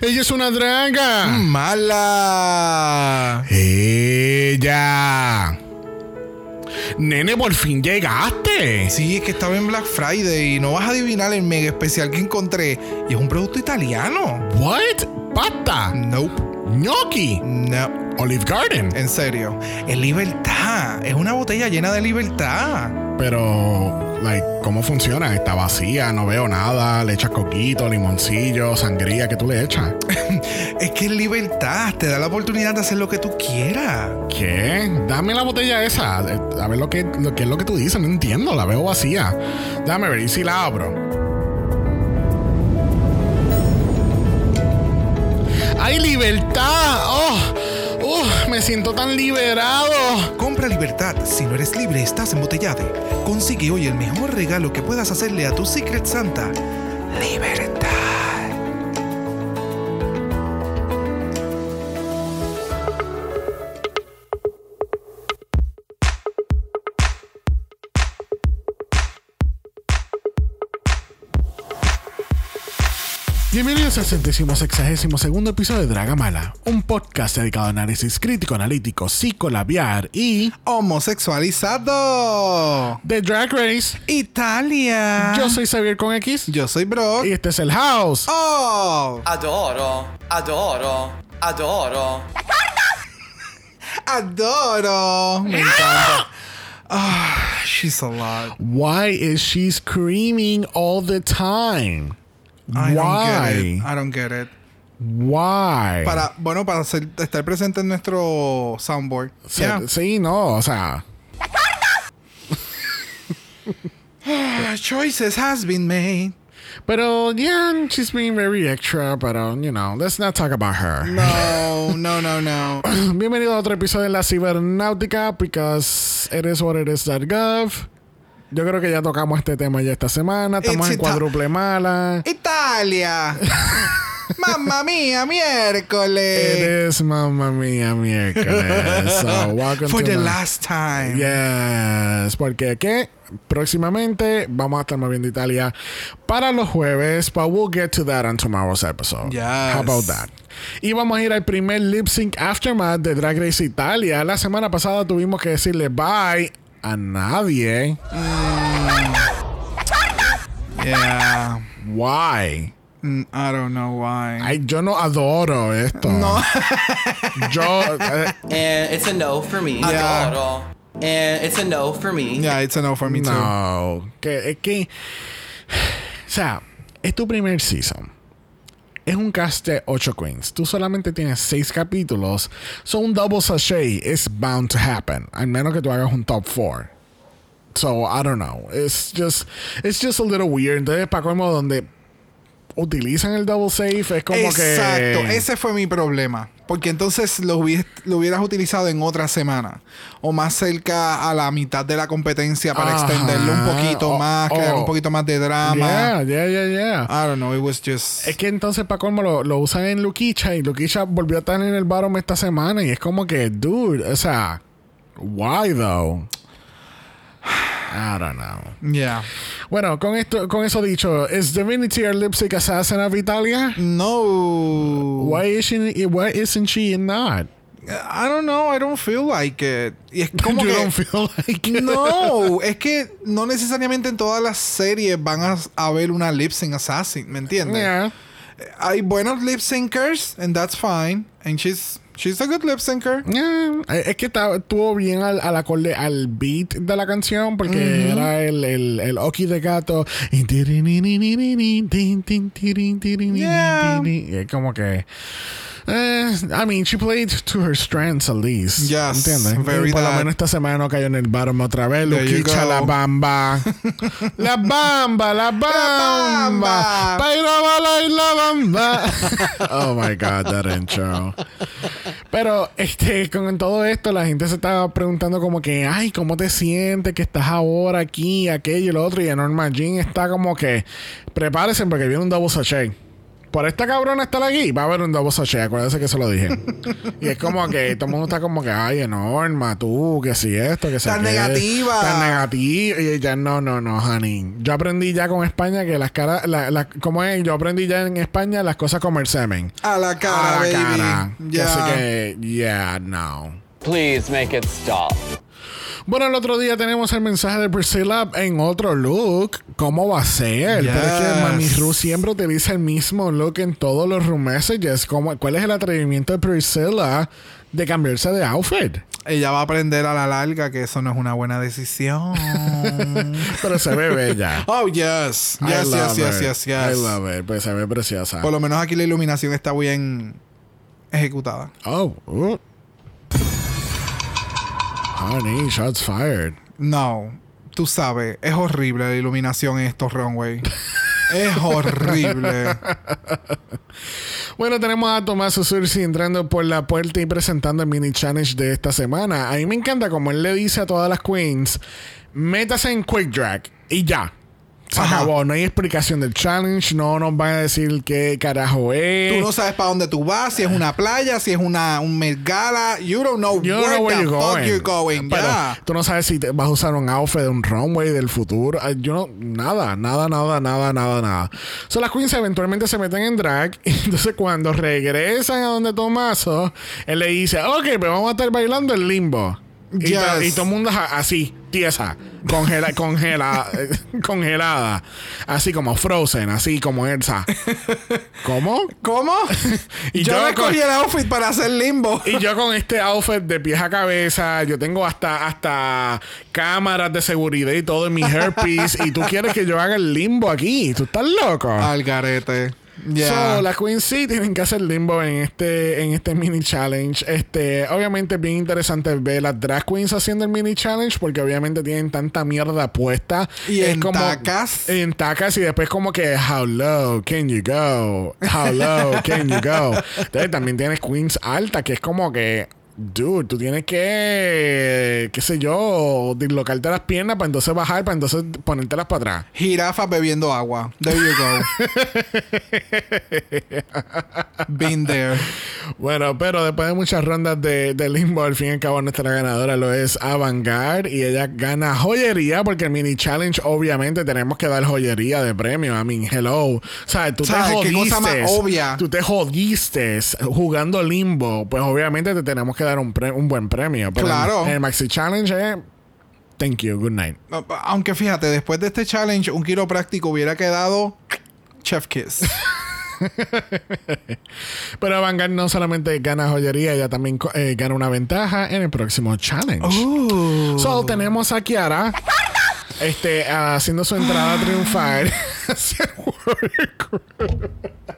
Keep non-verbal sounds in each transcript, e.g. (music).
Ella es una draga. Mala. Ella. Nene, por fin llegaste. Sí, es que estaba en Black Friday y no vas a adivinar el mega especial que encontré. Y es un producto italiano. What? Pasta. Nope. Gnocchi. No. Olive Garden. En serio. Es libertad. Es una botella llena de libertad. Pero, like, ¿cómo funciona? Está vacía, no veo nada. Le echas coquito, limoncillo, sangría, que tú le echas? (laughs) es que es libertad. Te da la oportunidad de hacer lo que tú quieras. ¿Qué? Dame la botella esa. A ver lo que, lo que es lo que tú dices. No entiendo. La veo vacía. Dame ver. ¿Y si la abro? ¡Hay libertad! ¡Oh! Me siento tan liberado. Compra libertad. Si no eres libre, estás embotellado. Consigue hoy el mejor regalo que puedas hacerle a tu Secret Santa. Libertad. Bienvenidos al centésimo sexagésimo segundo episodio de Dragamala, un podcast dedicado a análisis crítico, analítico, psicolabiar y homosexualizado de Drag Race Italia. Yo soy Xavier con X. Yo soy Brock. Y este es el House. Oh. Adoro, adoro, adoro. (laughs) Adoro. Me encanta. Ah, she's a lot. Why is she screaming all the time? I Why? don't get it. I don't get it. Why? Para, bueno, para ser- estar presente en nuestro soundboard. Se- Yeah. Sí, no, o sea. Ah, Choices has been made. Pero, yeah, she's being very extra, pero, you know, let's not talk about her. No, no, no, no. (coughs) Bienvenido a otro episodio de la cibernáutica, because it is what it is that gov. Yo creo que ya tocamos este tema ya esta semana. Estamos It's en cuádruple mala. Italia. (laughs) Mamma mía, It miércoles. is mamma mía miércoles. So, (laughs) welcome For to the my- last time. Yes, porque que próximamente vamos a estar moviendo Italia para los jueves, but we'll get to that on tomorrow's episode. Yes. How about that? Y vamos a ir al primer lip sync aftermath de Drag Race Italia. La semana pasada tuvimos que decirle bye a nadie. (laughs) Yeah. Why? Mm, I don't know why. Ay, yo no adoro esto. No. (laughs) yo eh, And it's a no for me. Yeah. Adoro. And it's a no for me. yeah, it's a no for me too. no, que es que (sighs) o sea, es tu primer season. Es un cast de 8 queens. Tú solamente tienes 6 capítulos. So un double sachet is bound to happen. Al menos que tú hagas un top 4. So I don't know. It's just it's just a little weird. Entonces, para como donde utilizan el double safe es como Exacto, que ese fue mi problema. Porque entonces lo, hubies- lo hubieras utilizado en otra semana. O más cerca a la mitad de la competencia para Ajá. extenderlo un poquito Oh, más, crear oh. un poquito más de drama. Yeah, yeah, yeah, yeah. I don't know, it was just. Es que entonces para colmo lo, lo usan en Luquicha y Luquicha volvió a estar en el bottom esta semana y es como que, dude, o sea, why though? I don't know. Yeah. Bueno, con esto, con eso dicho, ¿es Divinity our lipstick assassin of Italia? No. Why is she, why isn't she not? I don't know, I don't feel like it. Y es (laughs) como you que. don't feel like it? No, es que no necesariamente en todas las series van a haber una lip sync assassin, ¿me entiendes? Yeah. Hay buenos lip syncers, and that's fine. And she's she's a good lip syncer. Yeah, Es que estuvo bien al, al acorde, al beat de la canción, porque era el, el, el Oki de gato. Yeah. y es como que. Eh, I mean, she played to her strengths at least. Yes, ¿Entiendes? very Y por lo menos esta semana no cayó en el bottom otra vez. Luquicha (laughs) la bamba. la bamba, la bamba. Baila, la bamba. (laughs) oh my God, that intro. Pero este, con todo esto, la gente se estaba preguntando como que, ay, ¿cómo te sientes que estás ahora aquí, aquello y lo otro? Y Norma Jean está como que, prepárense porque viene un double sachet. Por esta cabrona estar aquí, va a haber un double sachet. Acuérdense que se lo dije. (laughs) y es como que todo el mundo está como que, ay, Norma, tú, que si esto, que si Tan negativa. Tan negativa. Y ya, no, no, no, honey. Yo aprendí ya con España que las caras, la, la- ¿cómo es? Yo aprendí ya en España las cosas comer semen. A la cara, a la baby. cara. Ya. Así que, yeah, no. Please make it stop. Bueno, el otro día tenemos el mensaje de Priscilla en otro look. ¿Cómo va a ser? Pero es que Yes. Mami Ru siempre utiliza el mismo look en todos los room messages. ¿Cómo- ¿Cuál es el atrevimiento de Priscilla de cambiarse de outfit? Ella va a aprender a la larga que eso no es una buena decisión. (laughs) Pero se ve bella. (laughs) oh, yes. Yes, yes, yes, yes, yes. I love it. Pues se ve preciosa. Por lo menos aquí la iluminación está bien ejecutada. Oh. uh. Honey, shots fired. No, tú sabes, es horrible la iluminación en estos runway. es horrible. (laughs) Bueno, tenemos a Tomás Usursi entrando por la puerta y presentando el mini challenge de esta semana. A mí me encanta como él le dice a todas las queens, métase en quick drag y ya. Se Ajá. acabó, no hay explicación del challenge, no nos van a decir qué carajo es. Tú no sabes para dónde tú vas, si es una playa, si es una un Met Gala. You don't know You where know where the you're fuck going. you're going. Pero tú no sabes si te vas a usar un outfit de un runway del futuro. Yo no, nada, nada, nada, nada, nada, nada. So las queens eventualmente se meten en drag. (laughs) Y entonces cuando regresan a donde Tomaso, él le dice, ok, pero vamos a estar bailando el limbo. Y, Yes. to- y todo el mundo así, tiesa, congela, congela, (laughs) congelada, así como Frozen, así como Elsa. (laughs) ¿Cómo? ¿Cómo? (laughs) Y yo yo cogí el outfit para hacer limbo. Y yo con este outfit de pies a cabeza, yo tengo hasta, hasta cámaras de seguridad y todo en mi herpes. y tú quieres que yo haga el limbo aquí. Tú estás loco. Al garete. Ya. So, las Queen sí tienen que hacer limbo en este, en este mini challenge. Este, obviamente es bien interesante ver las drag queens haciendo el mini challenge porque obviamente tienen tanta mierda puesta. Y Es en tacas. En tacas y después como que how low can you go? How low can you go? (laughs) Entonces también tienes queens altas que es como que Dude, tú tienes que, qué sé yo, dislocarte las piernas para entonces bajar, para entonces ponértelas para atrás. Jirafas bebiendo agua. There you go. Been there. Bueno, pero después de muchas rondas de, de limbo, al fin y al cabo nuestra ganadora lo es Avantgarde y ella gana joyería porque el mini challenge obviamente tenemos que dar joyería de premio. I mean, hello. O sea, tú te ¿Sabes qué jodiste. cosa más obvia? Tú te jodiste jugando limbo. Pues obviamente te tenemos que dar un, pre- un buen premio. Pero Claro. en el Maxi Challenge es... Thank you, good night. Aunque fíjate, después de este challenge, un quiropráctico hubiera quedado Chef Kiss. (laughs) Pero Avantgarde no solamente gana joyería, ella también eh, gana una ventaja en el próximo challenge. Uh. So, tenemos a Kiara este, haciendo su entrada triunfal. (gasps) (laughs)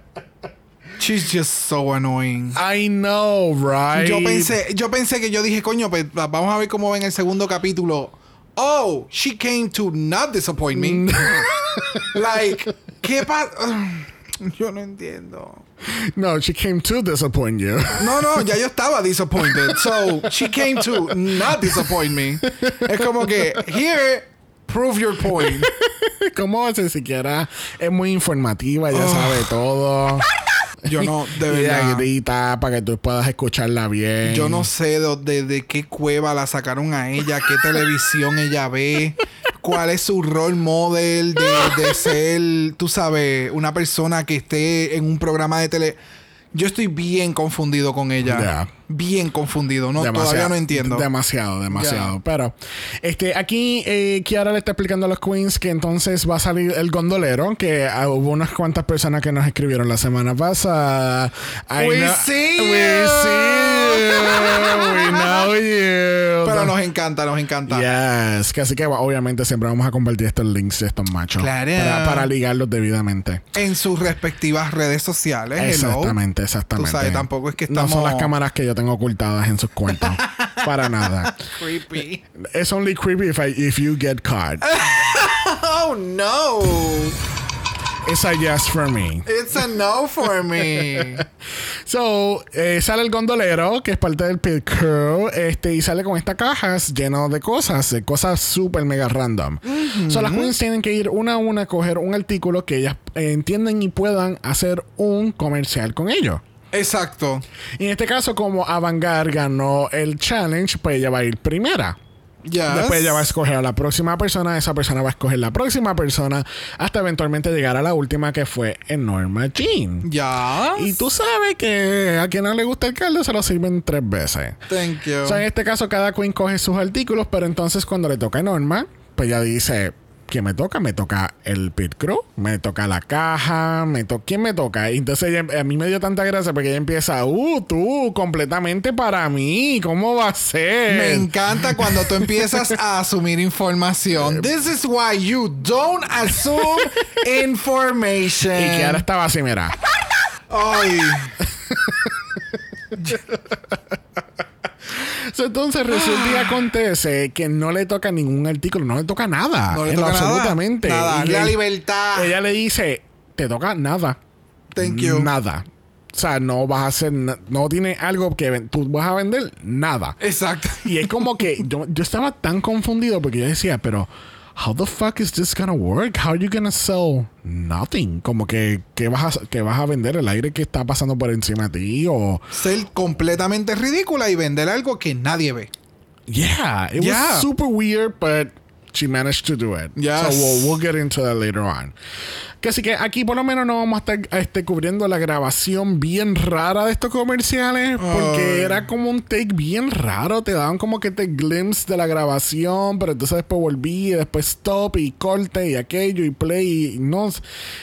She's just so annoying. I know, right? Yo pensé, yo pensé que yo dije, coño, pues vamos a ver cómo va en el segundo capítulo. Oh, she came to not disappoint me. (laughs) like, ¿qué pasa? (sighs) Yo no entiendo. No, she came to disappoint you. (laughs) No, no, ya yo estaba disappointed. So, she came to not disappoint me. Es como que, here, prove your point. (laughs) ¿Cómo hace siquiera? Es muy informativa, ella sabe todo. Yo no, de verdad. grita para que tú puedas escucharla bien. Yo no sé de, de- qué cueva la sacaron a ella, qué (laughs) televisión ella ve, cuál es su role model de, de ser, tú sabes, una persona que esté en un programa de tele. Yo estoy bien confundido con ella. Bien confundido. No, todavía no entiendo. Demasiado, demasiado. Ya. Pero este, aquí eh, Kiara le está explicando a los queens que entonces va a salir el gondolero, que ah, hubo unas cuantas personas que nos escribieron la semana pasada. I We know- see We you. see you. We know (laughs) you. Pero nos encanta, nos encanta. Yes, que así que obviamente siempre vamos a compartir estos links de estos machos Claro. para, para ligarlos debidamente. En sus respectivas redes sociales. hello. Exactamente, exactamente. Tú sabes, tampoco es que No son estamos- las cámaras que yo ocultadas en sus cuentos. (laughs) para nada. Creepy. It's only creepy if, I, if you get caught. (laughs) Oh no. It's a yes for me. It's a no for me. (laughs) So, eh, sale el gondolero, que es parte del pit crew, este, y sale con estas cajas llenas de cosas, de cosas súper mega random. So, las queens tienen que ir una a una a coger un artículo que ellas eh, entienden y puedan hacer un comercial con ello. Exacto. Y en este caso, como Avangar ganó el challenge, pues ella va a ir primera. Ya. Después ella va a escoger a la próxima persona, esa persona va a escoger la próxima persona, hasta eventualmente llegar a la última que fue Norma Jean. Ya. Y tú sabes que a quien no le gusta el caldo se lo sirven tres veces. Thank you. O sea, en este caso cada queen coge sus artículos, pero entonces cuando le toca a Norma, pues ella dice, ¿quién me toca? Me toca el pit crew, me toca la caja, me toca... ¿Quién me toca? Y entonces ella- a mí me dio tanta gracia porque ella empieza, uh, tú, completamente para mí, ¿cómo va a ser? Me encanta cuando tú empiezas a (laughs) asumir información. This is why you don't assume (laughs) information. Y que ahora estaba así, mira. Ay. (laughs) Entonces resulta y acontece que no le toca ningún artículo, no le toca nada. No le en lo toca nada. absolutamente. Nada. Y La libertad. Ella le dice, te toca nada. Thank you. Nada. O sea, no vas a hacer, no tiene algo que tú vas a vender, nada. Exacto. Y es como que yo, yo estaba tan confundido porque yo decía, pero how the fuck is this gonna work? How are you gonna sell nothing? Como que que vas a, que vas a vender el aire que está pasando por encima de ti o Ser completamente ridícula y vender algo que nadie ve. yeah, it Yeah. was super weird, but she managed to do it. Yes. So we'll, we'll get into that later on. Que así que aquí por lo menos no vamos a estar este, cubriendo la grabación bien rara de estos comerciales. Porque Ay. era como un take bien raro. Te daban como que te glimpse de la grabación. Pero entonces después volví. Y después stop y corte y aquello y play. Y no.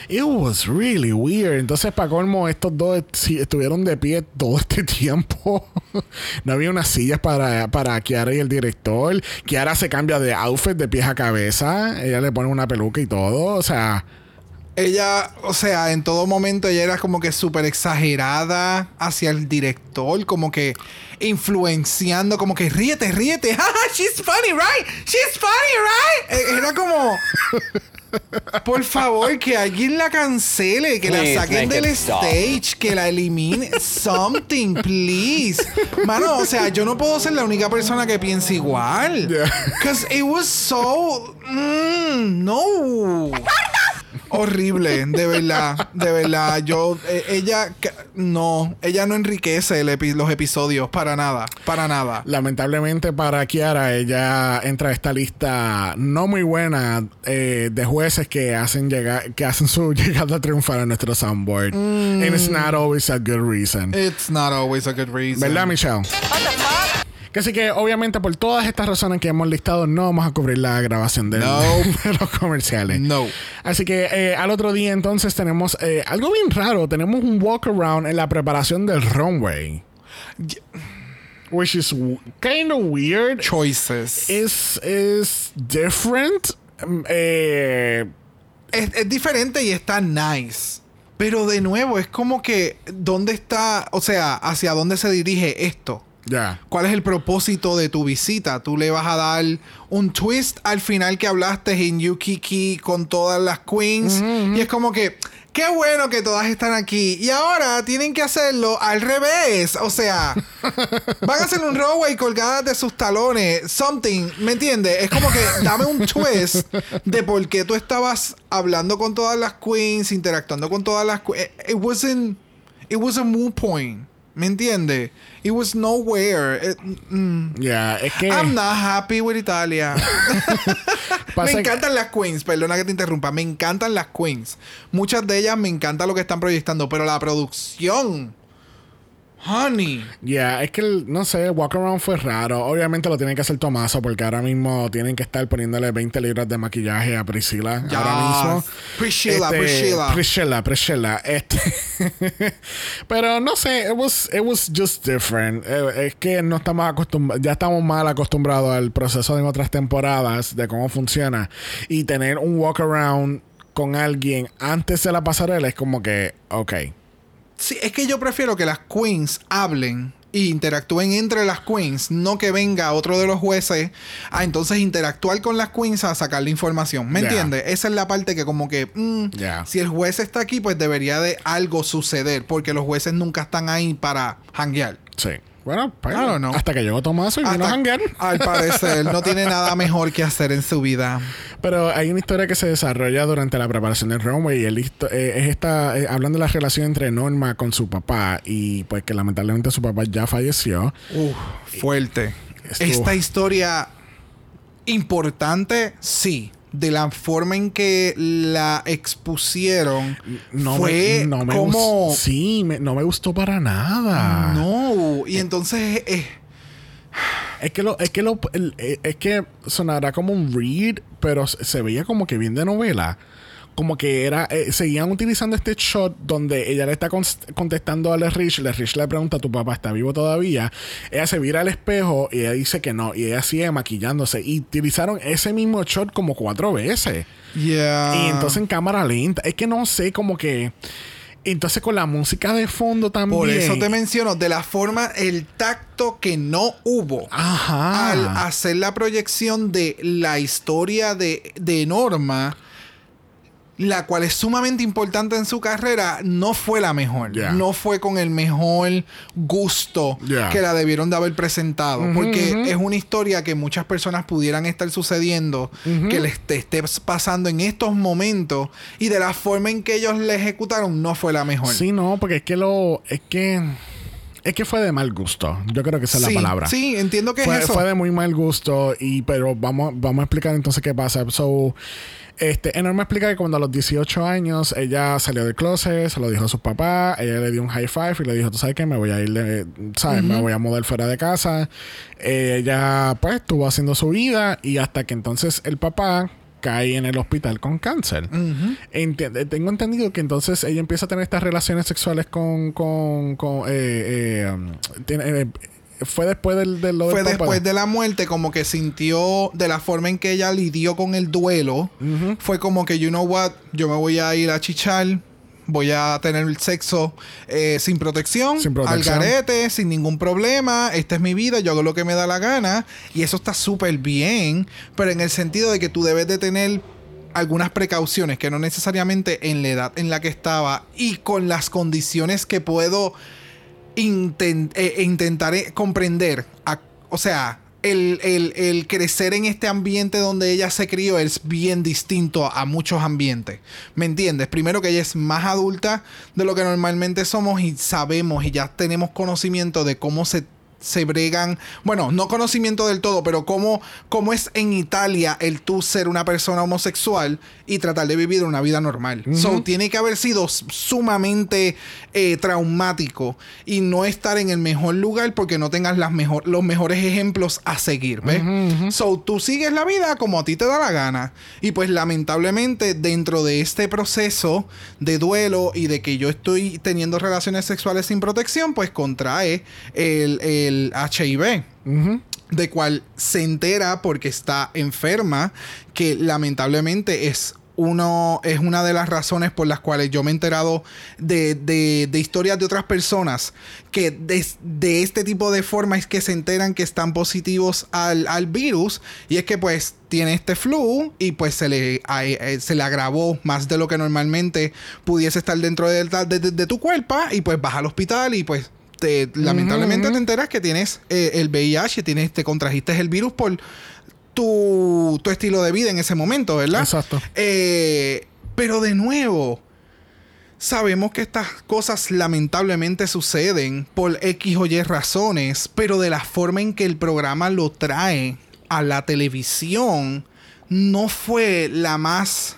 It was really weird. Entonces para colmo estos dos estuvieron de pie todo este tiempo. (laughs) no había unas sillas para, para Kiara y el director. Kiara se cambia de outfit de pies a cabeza. Ella le pone una peluca y todo. O sea... Ella, o sea, en todo momento ella era como que súper exagerada hacia el director, como que influenciando, como que ríete, ríete, (laughs) she's funny, right? She's funny, right? Eh, Era como, por favor, que alguien la cancele, que Please la saquen del stop. stage, que la elimine, something, please. Mano, o sea, yo no puedo ser la única persona que piense igual. Yeah. Because it was so, mm, no. Horrible, de verdad, de verdad. Yo, eh, ella, no, ella no enriquece el epi- los episodios para nada, para nada. Lamentablemente para Kiara, ella entra a esta lista no muy buena eh, de jueces que hacen llegar, que hacen su (laughs) llegada triunfal a nuestro soundboard. And it's not always a good reason. It's not always a good reason. ¿Verdad, Michelle? Que así que obviamente por todas estas razones que hemos listado no vamos a cubrir la grabación del- No. de (laughs) los comerciales. No. Así que eh, al otro día entonces tenemos eh, algo bien raro. Tenemos un walk around en la preparación del runway. Which is kind of weird. Choices. is is different. Um, eh, es, es diferente y está nice. Pero de nuevo, es como que, ¿dónde está? O sea, ¿hacia dónde se dirige esto? Ya. ¿Cuál es el propósito de tu visita? Tú le vas a dar un twist al final que hablaste en Yukiki con todas las queens. Y es como que, qué bueno que todas están aquí. Y ahora tienen que hacerlo al revés. O sea, (laughs) van a hacer un runway colgadas de sus talones. Something, ¿me entiendes? Es como que dame un twist de por qué tú estabas hablando con todas las queens, interactuando con todas las queens. It wasn't, it was a moot point. ¿Me entiendes? It was nowhere. It- mm. Ya, es que I'm not happy with Italia. (laughs) (laughs) Me encantan las queens, perdona que te interrumpa. Me encantan las queens. Muchas de ellas me encanta lo que están proyectando, pero la producción. Honey. Ya, es que el- no sé, el walk around fue raro. Obviamente lo tiene que hacer Tomaso porque ahora mismo tienen que estar poniéndole 20 libras de maquillaje a Priscila. Yes. Ahora mismo. Priscilla, Priscilla. Priscilla, Priscilla. Este. (laughs) Pero no sé, it was, it was just different. Eh, es que no estamos acostumbrados, ya estamos mal acostumbrados al proceso en otras temporadas de cómo funciona. Y tener un walk around con alguien antes de la pasarela es como que, ok. Sí, es que yo prefiero que las queens hablen y interactúen entre las queens, no que venga otro de los jueces a entonces interactuar con las queens a sacar la información. ¿Me Ya. entiendes? Esa es la parte que como que mm, si el juez está aquí, pues debería de algo suceder, porque los jueces nunca están ahí para hanguear. Sí. Bueno, pues, hasta que llegó Tomaso y vino a janguear. al parecer, no tiene nada mejor que hacer en su vida. Pero hay una historia que se desarrolla durante la preparación del runway y el eh, es esta, eh, hablando de la relación entre Norma con su papá y pues que lamentablemente su papá ya falleció. Uf, fuerte. Estuvo- Esta historia importante, sí. De la forma en que la expusieron No fue me, no me como Sí, me- no me gustó para nada. no y entonces eh, Es que lo, es que lo, el- eh, es que sonará como un read, pero se se veía como que bien de novela. Como que era, eh, seguían utilizando este shot donde ella le está contestando a Le Rich. Le Rich le pregunta, ¿tu papá está vivo todavía? Ella se vira al espejo y ella dice que no. Y ella sigue maquillándose. Y utilizaron ese mismo shot como cuatro veces. yeah. Y entonces en cámara lenta. Es que no sé, como que. Entonces con la música de fondo también. por eso te menciono de la forma el tacto que no hubo Ajá. al hacer la proyección de la historia de, de Norma, la cual es sumamente importante en su carrera, no fue la mejor. No fue con el mejor gusto que la debieron de haber presentado. Porque es una historia que muchas personas pudieran estar sucediendo, que les te esté pasando en estos momentos, y de la forma en que ellos la ejecutaron, no fue la mejor. Sí, no, porque es que lo. Es que. Es que fue de mal gusto. Yo creo que esa es Sí, la palabra. Sí, entiendo que fue, es eso. fue de muy mal gusto. Y, pero vamos, vamos a explicar entonces qué pasa. So, este, Enorme explica que cuando a los 18 años ella salió del closet, se lo dijo a sus papás, ella le dio un high five y le dijo, tú sabes qué, me voy a ir, de- ¿sabes? Me voy a mudar fuera de casa. Ella pues estuvo haciendo su vida y hasta que entonces el papá cae en el hospital con cáncer. Enti- tengo entendido que entonces ella empieza a tener estas relaciones sexuales con... con, con, eh, eh, um, tiene- eh, fue después del, fue del papá. después de la muerte como que sintió de la forma en que ella lidió con el duelo fue como que you know what yo me voy a ir a chichar voy a tener el sexo eh, sin protección, Sin protección. al garete, sin ningún problema. Esta es mi vida, yo hago lo que me da la gana. Y eso está súper bien, pero en el sentido de que tú debes de tener algunas precauciones que no necesariamente en la edad en la que estaba y con las condiciones que puedo eh, intentaré comprender. a- o sea, el crecer en este ambiente donde ella se crió es bien distinto a muchos ambientes. ¿Me entiendes? Primero que ella es más adulta de lo que normalmente somos y sabemos y ya tenemos conocimiento de cómo se se bregan, bueno, no conocimiento del todo, pero cómo, cómo es en Italia el tú ser una persona homosexual y tratar de vivir una vida normal. So, tiene que haber sido sumamente eh, traumático y no estar en el mejor lugar porque no tengas las mejor, los mejores ejemplos a seguir, ¿ves? So, tú sigues la vida como a ti te da la gana. Y pues lamentablemente dentro de este proceso de duelo y de que yo estoy teniendo relaciones sexuales sin protección, pues contrae el, el HIV. De cual se entera porque está enferma, que lamentablemente es uno, es una de las razones por las cuales yo me he enterado de, de- de historias de otras personas que de, de este tipo de forma es que se enteran que están positivos al, al virus y es que pues tiene este flu y pues se le, a- eh, se le agravó más de lo que normalmente pudiese estar dentro de, de- de- de tu cuerpo y pues vas al hospital y pues te, lamentablemente te enteras que tienes eh, el VIH, tienes, te contrajiste el virus por tu, tu estilo de vida en ese momento, ¿verdad? Exacto. Eh, pero de nuevo, sabemos que estas cosas lamentablemente suceden por X o Y razones, pero de la forma en que el programa lo trae a la televisión, no fue la más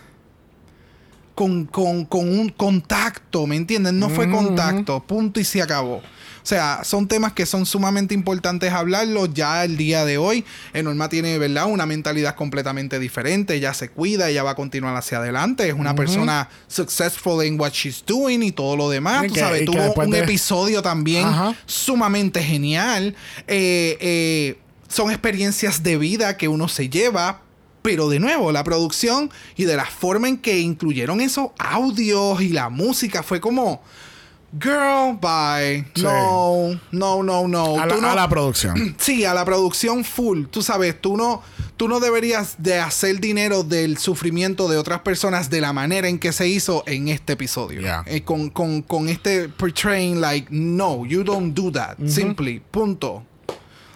con, con- con un contacto, ¿me entienden? No fue contacto, punto y se acabó. O sea, son temas que son sumamente importantes hablarlo ya el día de hoy. Enorma tiene, ¿verdad? Una mentalidad completamente diferente. Ella se cuida, ella va a continuar hacia adelante. Es una persona successful in what she's doing y todo lo demás. Y Tú que- sabes, tuvo un de- episodio también Ajá. sumamente genial. Eh, eh, son experiencias de vida que uno se lleva. Pero de nuevo, la producción y de la forma en que incluyeron esos audios y la música fue como. Girl, bye. Sí. No, no, no, no. A la, Tú no- a la producción. (clears throat) Sí, a la producción full. Tú sabes, tú no, tú no deberías de hacer dinero del sufrimiento de otras personas de la manera en que se hizo en este episodio. Yeah. Eh, con, con, con este portraying, like, no, you don't do that. Simply, punto.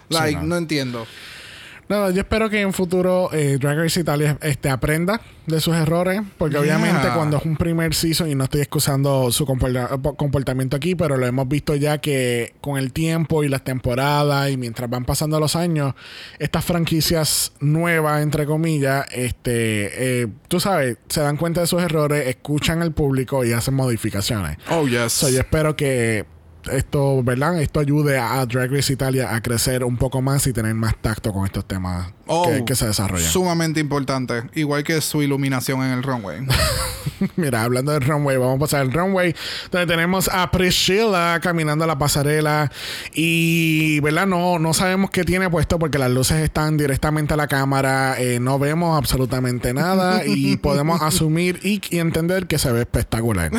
Like, no. no entiendo. No, yo espero que en futuro eh, Drag Race Italia este, aprenda de sus errores, porque Yeah. obviamente cuando es un primer season, y no estoy excusando su comporta- comportamiento aquí, pero lo hemos visto ya que con el tiempo y las temporadas y mientras van pasando los años, estas franquicias nuevas, entre comillas, este, eh, tú sabes, se dan cuenta de sus errores, escuchan al público y hacen modificaciones. Oh, yes. So, yo espero que esto, ¿verdad? Esto ayude a Drag Race Italia a crecer un poco más y tener más tacto con estos temas Oh, que, que se desarrollan. Sumamente importante. Igual que su iluminación en el runway. (laughs) Mira, hablando del runway, vamos a pasar al runway donde tenemos a Priscilla caminando a la pasarela y, ¿verdad? No, no sabemos qué tiene puesto porque las luces están directamente a la cámara, eh, no vemos absolutamente nada y (laughs) podemos asumir y, y entender que se ve espectacular.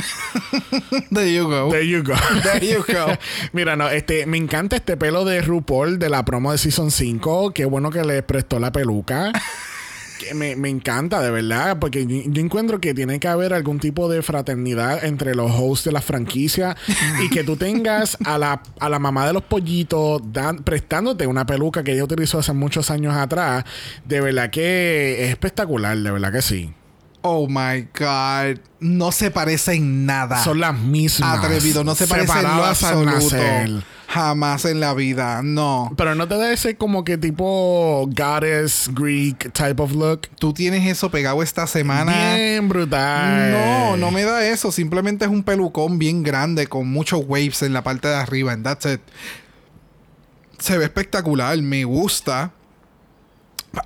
There you go. There you go. There you go. (laughs) Mira, no, este, me encanta este pelo de RuPaul de la promo de Season 5. Qué bueno que le prestó la peluca. (laughs) Que me, me encanta, de verdad, porque yo, yo encuentro que tiene que haber algún tipo de fraternidad entre los hosts de la franquicia y que tú tengas a la, a la mamá de los pollitos dan- prestándote una peluca que ella utilizó hace muchos años atrás. De verdad que es espectacular, de verdad que sí. Oh my God. No se parece en nada. Son las mismas. Atrevido. No se parece en lo absoluto. Jamás en la vida. No. Pero no te da ese como que tipo goddess Greek type of look. Tú tienes eso pegado esta semana. Bien brutal. No, no me da eso. Simplemente es un pelucón bien grande con muchos waves en la parte de arriba. And that's it. Se ve espectacular. Me gusta.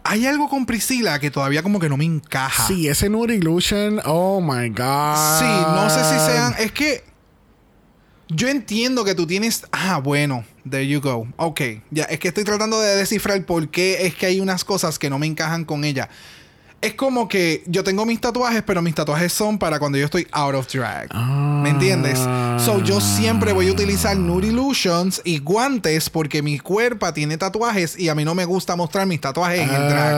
Hay algo con Priscila que todavía como que no me encaja. Sí, ese Nude Illusion. Oh my god. Sí, no sé si sean. Es que. Yo entiendo que tú tienes. Ah, bueno. There you go. Ok. Ya, es que estoy tratando de descifrar por qué es que hay unas cosas que no me encajan con ella. Es como que yo tengo mis tatuajes, pero mis tatuajes son para cuando yo estoy out of drag. ¿Me entiendes? So yo siempre voy a utilizar nude illusions y guantes porque mi cuerpo tiene tatuajes y a mí no me gusta mostrar mis tatuajes en el drag.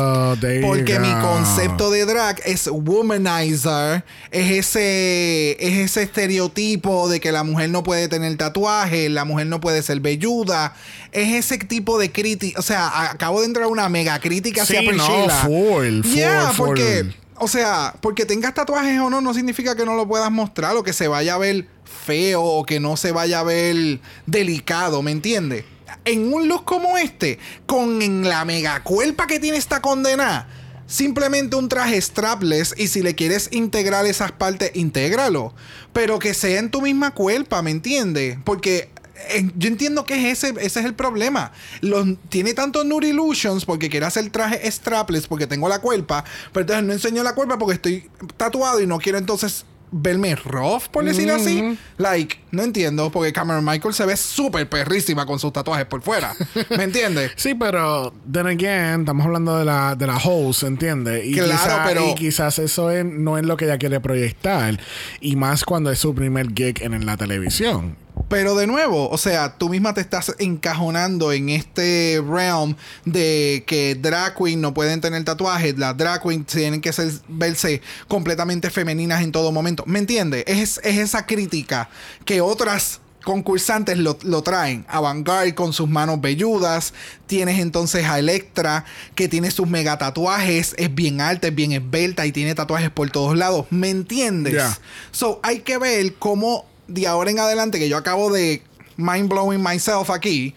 Oh, Porque mi concepto de drag es womanizer, es ese, es ese estereotipo de que la mujer no puede tener tatuaje, la mujer no puede ser velluda, es ese tipo de crítica, o sea, acabo de entrar a una mega crítica hacia Sí, no, Priscilla. Yeah, full. porque, o sea, porque tengas tatuajes o no, no significa que no lo puedas mostrar o que se vaya a ver feo o que no se vaya a ver delicado, ¿me entiendes? En un look como este, con en la mega cuerpa que tiene esta condena, simplemente un traje strapless y si le quieres integrar esas partes, intégralo. Pero que sea en tu misma cuerpa, ¿me entiendes? Porque eh, yo entiendo que es ese, ese es el problema. Los, tiene tantos nude illusions porque quiere hacer traje strapless porque tengo la cuerpa, pero entonces no enseño la cuerpa porque estoy tatuado y no quiero entonces verme rough, por decirlo así. Like, no entiendo, porque Cameron Michael se ve súper perrísima con sus tatuajes por fuera. ¿Me entiendes? (laughs) Sí, pero then again, estamos hablando de la, de la host, ¿entiendes? Y Claro, quizá- pero- y quizás eso es- no es lo que ella quiere proyectar. Y más cuando es su primer gig en, la televisión. Pero de nuevo, o sea, tú misma te estás encajonando en este realm de que drag queen no pueden tener tatuajes, las drag queens tienen que ser- verse completamente femeninas en todo momento. ¿Me entiendes? Es, es esa crítica que otras concursantes lo, lo traen. Avantgarde con sus manos velludas. Tienes entonces a Electra que tiene sus mega tatuajes. Es bien alta, es bien esbelta y tiene tatuajes por todos lados. ¿Me entiendes? So, hay que ver cómo de ahora en adelante, que yo acabo de mind blowing myself aquí,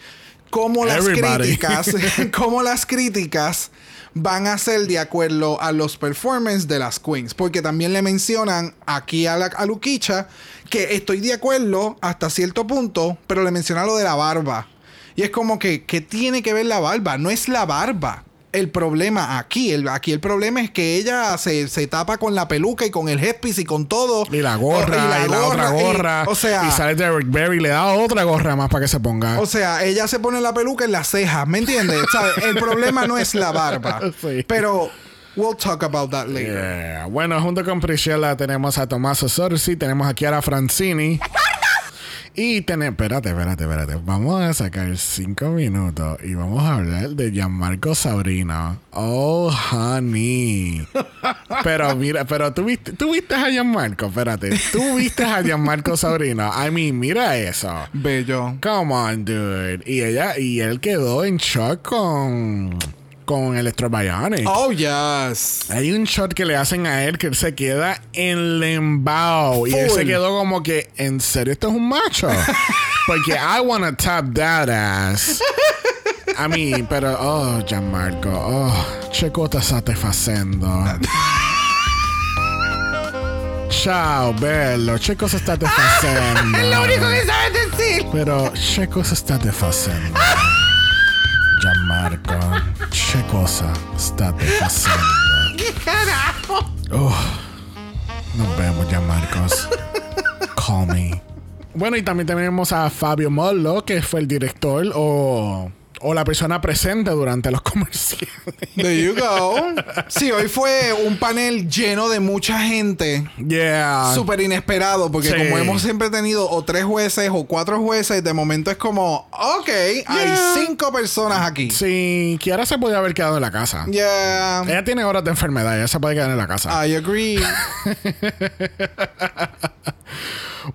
cómo las Everybody. críticas, (laughs) (laughs) cómo las críticas van a ser de acuerdo a los performances de las queens. Porque también le mencionan aquí a, la, a Luquicha que estoy de acuerdo hasta cierto punto, pero le menciona lo de la barba. Y es como que, ¿qué tiene que ver la barba? No es la barba. El problema aquí, el, aquí el problema es que ella se, se tapa con la peluca y con el headpiece y con todo. Y la gorra, y la, otra y- gorra. o sea, y sale Derek Berry y le da otra gorra más para que se ponga. o sea, ella se pone la peluca en las cejas, ¿me entiendes? El problema no es la barba. (laughs) Sí. Pero we'll talk about that later. Yeah. Bueno, junto con Priscilla tenemos a Tommaso Sorsi, tenemos a la Francini. Y tenemos, espérate, espérate, espérate. Vamos a sacar cinco minutos y vamos a hablar de Gianmarco Sabrina. Oh, honey. (laughs) pero mira, pero tú viste, tú viste a Gianmarco, espérate. Tú viste a Gianmarco Sabrina. I mean, mira eso. Bello. Come on, dude. Y ella, y él quedó en shock con, con Electrobionic. Oh, yes. Hay un shot que le hacen a él que él se queda en lembao. Y él se quedó como que, ¿en serio esto es un macho? (laughs) Porque I wanna tap that ass. A mí, pero, oh, Gianmarco, oh, che cosa state facendo? Ciao, bello, che cosa state (laughs) facendo? Es lo único que sabes decir. Pero, che cosa state facendo? Gianmarco, che cosa state facendo? ¿Qué carajo? Oh, nos vemos ya, Marcos. Call me. Bueno, y también tenemos a Fabio Mollo, que fue el director o, o la persona presente durante los (laughs) comerciales. There you go. Sí, hoy fue un panel lleno de mucha gente. Yeah. Súper inesperado, porque Sí. como hemos siempre tenido o tres jueces o cuatro jueces, de momento es como, ok, hay Yeah. cinco personas aquí. Sí, Kiara se podía haber quedado en la casa. Yeah, Ella tiene horas de enfermedad, ella se puede quedar en la casa. I agree. (laughs)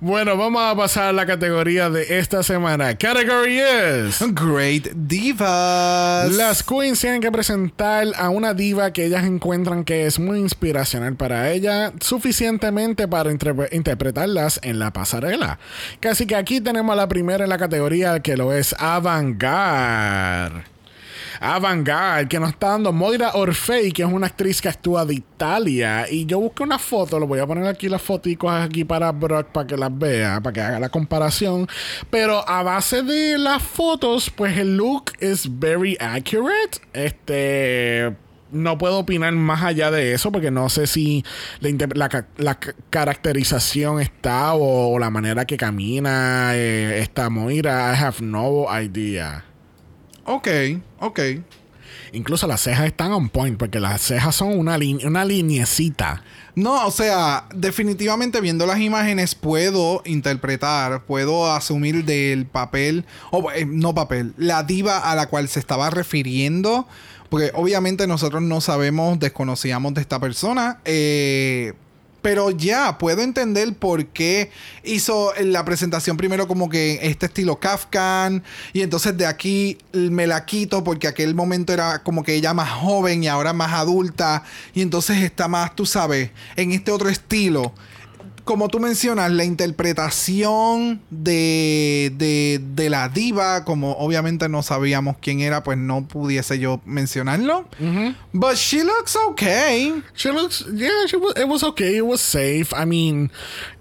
Bueno, vamos a pasar a la categoría de esta semana. Category is... Great divas. Las queens tienen que presentar a una diva que ellas encuentran que es muy inspiracional para ella, suficientemente para interpre- interpretarlas en la pasarela. Casi que aquí tenemos a la primera en la categoría que lo es Avantgarde. Avantgarde, que nos está dando Moira Orfei, que es una actriz que actúa de Italia. Y yo busqué una foto, lo voy a poner aquí las foticos aquí para Brock para que las vea, para que haga la comparación. Pero a base de las fotos, pues el look es very accurate. Este. No puedo opinar más allá de eso porque no sé si la, la la ca- caracterización está o, o la manera que camina eh, esta Moira. I have no idea. Ok, ok. Incluso las cejas están on point porque las cejas son una, una. No, o sea, definitivamente viendo las imágenes puedo interpretar, puedo asumir del papel, o eh, no papel, la diva a la cual se estaba refiriendo, porque obviamente nosotros no sabemos, desconocíamos de esta persona, eh, pero ya puedo entender por qué hizo la presentación primero como que este estilo Kafkan y entonces de aquí me la quito porque aquel momento era como que ella más joven y ahora más adulta y entonces está más, tú sabes, en este otro estilo. Como tú mencionas, la interpretación de, de, de la diva, como obviamente no sabíamos quién era, pues no pudiese yo mencionarlo. But she looks okay. She looks, yeah, she was, it was okay, it was safe. I mean,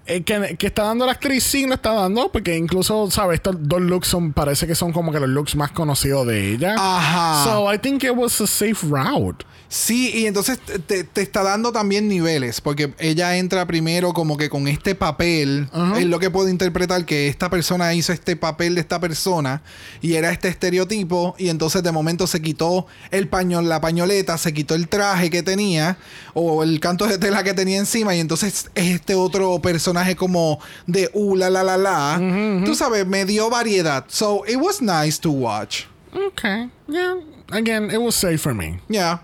eh, que, que está dando la actriz, sí, lo está dando, porque incluso, ¿sabes? Estos dos looks son, parece que son como que los looks más conocidos de ella. Ajá. So I think it was a safe route. Sí, y entonces te- te, está dando también niveles, porque ella entra primero como que con este papel, es lo que puedo interpretar que esta persona hizo este papel de esta persona y era este estereotipo y entonces de momento se quitó el pañol, la pañoleta, se quitó el traje que tenía o el canto de tela que tenía encima y entonces es este otro personaje como de uh la la la la. Tú sabes, me dio variedad. So it was nice to watch. Okay, yeah. Again, it was safe for me. Yeah.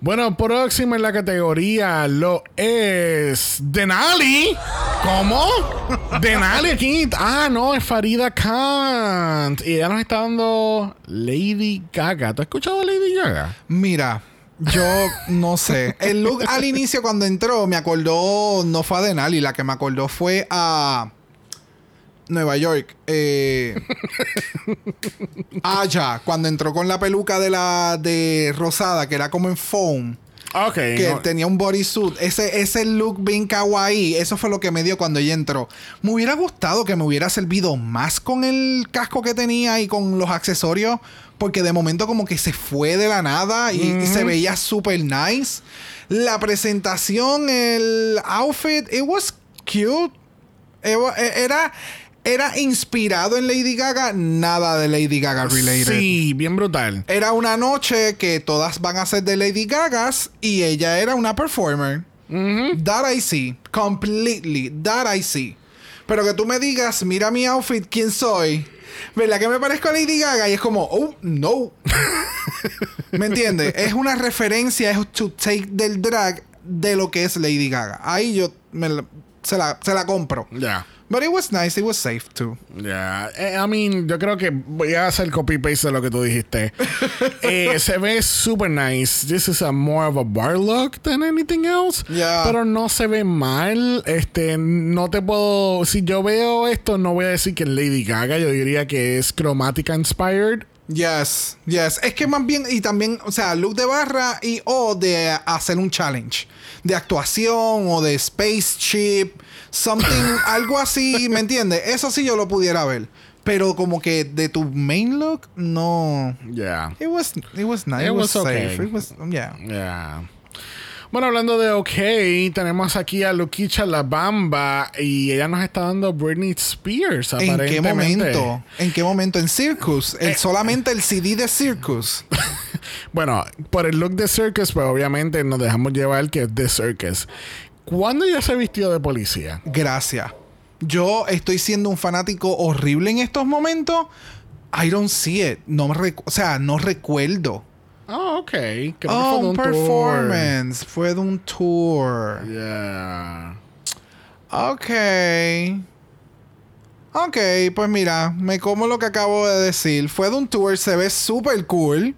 Bueno, próximo en la categoría lo es Denali. ¿Cómo? (laughs) Denali aquí. Ah, no, es Farida Kant. Y ella nos está dando Lady Gaga. ¿Tú has escuchado a Lady Gaga? Mira, yo no sé. El look al inicio cuando entró me acordó, no fue a Denali, la que me acordó fue a Nueva York. Eh, (laughs) Aya, cuando entró con la peluca de la de rosada, que era como en foam. Ok. Que no- tenía un bodysuit. Ese, ese look bien kawaii. Eso fue lo que me dio cuando ella entró. Me hubiera gustado que me hubiera servido más con el casco que tenía y con los accesorios. Porque de momento como que se fue de la nada y, y se veía súper nice. La presentación, el outfit, it was cute. It e- Era, era inspirado en Lady Gaga. Nada de Lady Gaga related. Sí, bien brutal. Era una noche que todas van a ser de Lady Gagas y ella era una performer. That I see. Completely. That I see. Pero que tú me digas, mira mi outfit, ¿quién soy? ¿Verdad que me parezco a Lady Gaga? Y es como, oh, no. (laughs) ¿Me entiendes? Es una referencia, es to take del drag de lo que es Lady Gaga. Ahí yo me la- se, la, se la compro. Ya. But it was nice, it was safe too. Ya, Eh, I mean, yo creo que voy a hacer copy paste de lo que tú dijiste. (laughs) Eh, se ve super nice. This is a more of a bar look than anything else. Yeah. Pero no se ve mal. Este, no te puedo. Si yo veo esto, no voy a decir que es Lady Gaga. Yo diría que es Chromatica inspired. Yes, yes. Es que más bien, y también, o sea, look de barra y o de hacer un challenge. De actuación o de spaceship. Something, algo así, ¿me entiendes? Eso sí yo lo pudiera ver. Pero como que de tu main look, no. Yeah. It was, it was nice. It It, was, was okay. safe. It was, yeah. Yeah. Bueno, hablando de OK, tenemos aquí a Luquicha La Bamba y ella nos está dando Britney Spears. ¿En qué aparentemente. momento? ¿En qué momento? En Circus. Eh, El, solamente el CD de Circus. (laughs) Bueno, por el look de Circus, pues obviamente nos dejamos llevar que es de Circus. ¿Cuándo ella se vistió de policía? Gracias. Yo estoy siendo un fanático horrible en estos momentos. I don't see it. No me o sea, no recuerdo. Ah, ok. Creo que Oh, fue de un un tour. performance. Fue de un tour. Yeah. Ok. Ok, pues mira, me como lo que acabo de decir. Fue de un tour, se ve súper cool.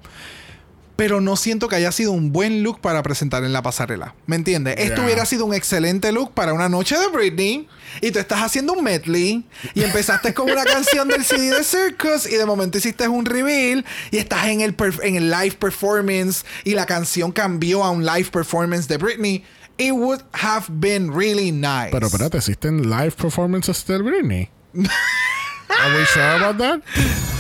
Pero no siento que haya sido un buen look para presentar en la pasarela. ¿Me entiendes? Esto hubiera sido un excelente look para una noche de Britney. Y tú estás haciendo un medley. Y empezaste con una canción del CD de Circus. Y de momento hiciste un reveal. Y estás en el, en el live performance. Y la canción cambió a un live performance de Britney. It would have been really nice. Pero espérate, ¿existen live performances de Britney? (laughs) Are we sure about that?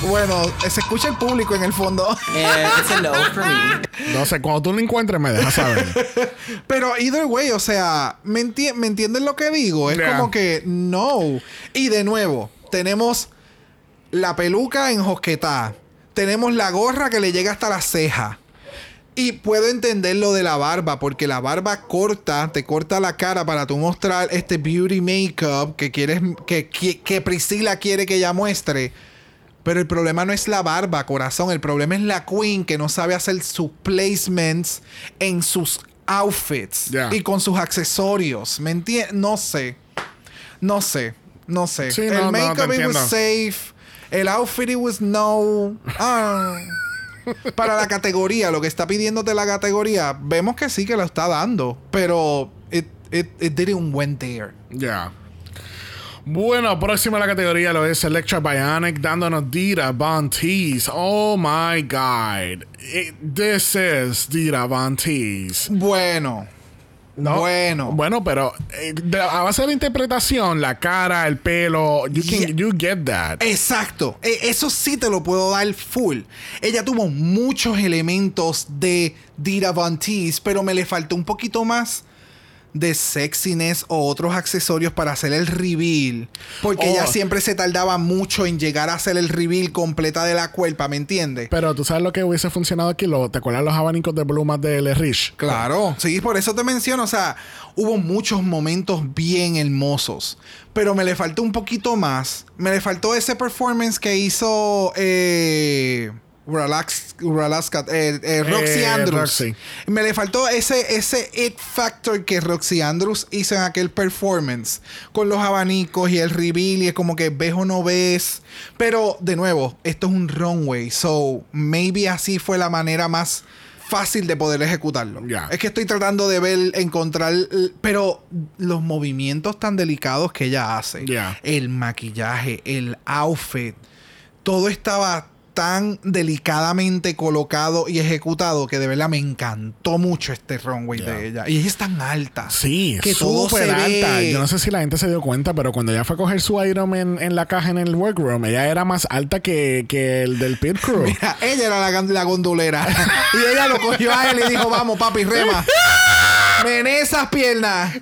Bueno, se escucha el público en el fondo. And it's a no for me. No sé, cuando tú lo encuentres me dejas saber. (laughs) Pero either way, o sea, ¿me, enti- ¿me entienden lo que digo? Es Yeah. como que no. Y de nuevo, tenemos la peluca enjosquetada. Tenemos la gorra que le llega hasta la ceja. Y puedo entender lo de la barba, porque la barba corta, te corta la cara para tú mostrar este beauty makeup que quieres, que, que, que Priscila quiere que ella muestre. Pero el problema no es la barba, corazón. El problema es la queen que no sabe hacer sus placements en sus outfits y con sus accesorios. ¿Me entiendes? No sé. No sé. No sé. Sí, no, el no, makeup it was safe. El outfit it was no. Ah. Para la categoría, lo que está pidiéndote la categoría, vemos que sí que lo está dando. Pero it, it, it didn't went there. Ya. Bueno, próxima a la categoría lo es Electra Bionic dándonos Dita Von Teese. Oh my god. It- this is Dita Von Teese. Bueno. No. Bueno. Bueno, pero eh, de- a base de la interpretación, la cara, el pelo, you can Yeah. you get that. Exacto. E- Eso sí te lo puedo dar full. Ella tuvo muchos elementos de Dita Von Teese, pero me le faltó un poquito más de sexiness o otros accesorios para hacer el reveal. Porque Oh. ella siempre se tardaba mucho en llegar a hacer el reveal completa de la cuerpa, ¿me entiendes? Pero tú sabes lo que hubiese funcionado aquí, lo, ¿te acuerdas los abanicos de plumas de Le Rich? Claro, sí, por eso te menciono, o sea, hubo muchos momentos bien hermosos, pero me le faltó un poquito más. Me le faltó ese performance que hizo eh, Relax, eh, eh, Roxy Eh, Andrews. Roxy. Me le faltó ese, ese it factor que Roxy Andrews hizo en aquel performance con los abanicos y el reveal y es como que ves o no ves. Pero de nuevo, esto es un runway, so maybe así fue la manera más fácil de poder ejecutarlo. Es que estoy tratando de ver, encontrar, pero los movimientos tan delicados que ella hace, el maquillaje, el outfit, todo estaba tan delicadamente colocado y ejecutado que de verdad me encantó mucho este runway de ella. Y ella es tan alta. Sí, que todo se alta. ve. Yo no sé si la gente se dio cuenta, pero cuando ella fue a coger su item en, en la caja en el workroom, ella era más alta que, que el del pit crew. (laughs) Mira, ella era la, la gondolera. (laughs) y ella lo cogió a él y dijo, vamos, papi, rema. (laughs) Mené esas piernas.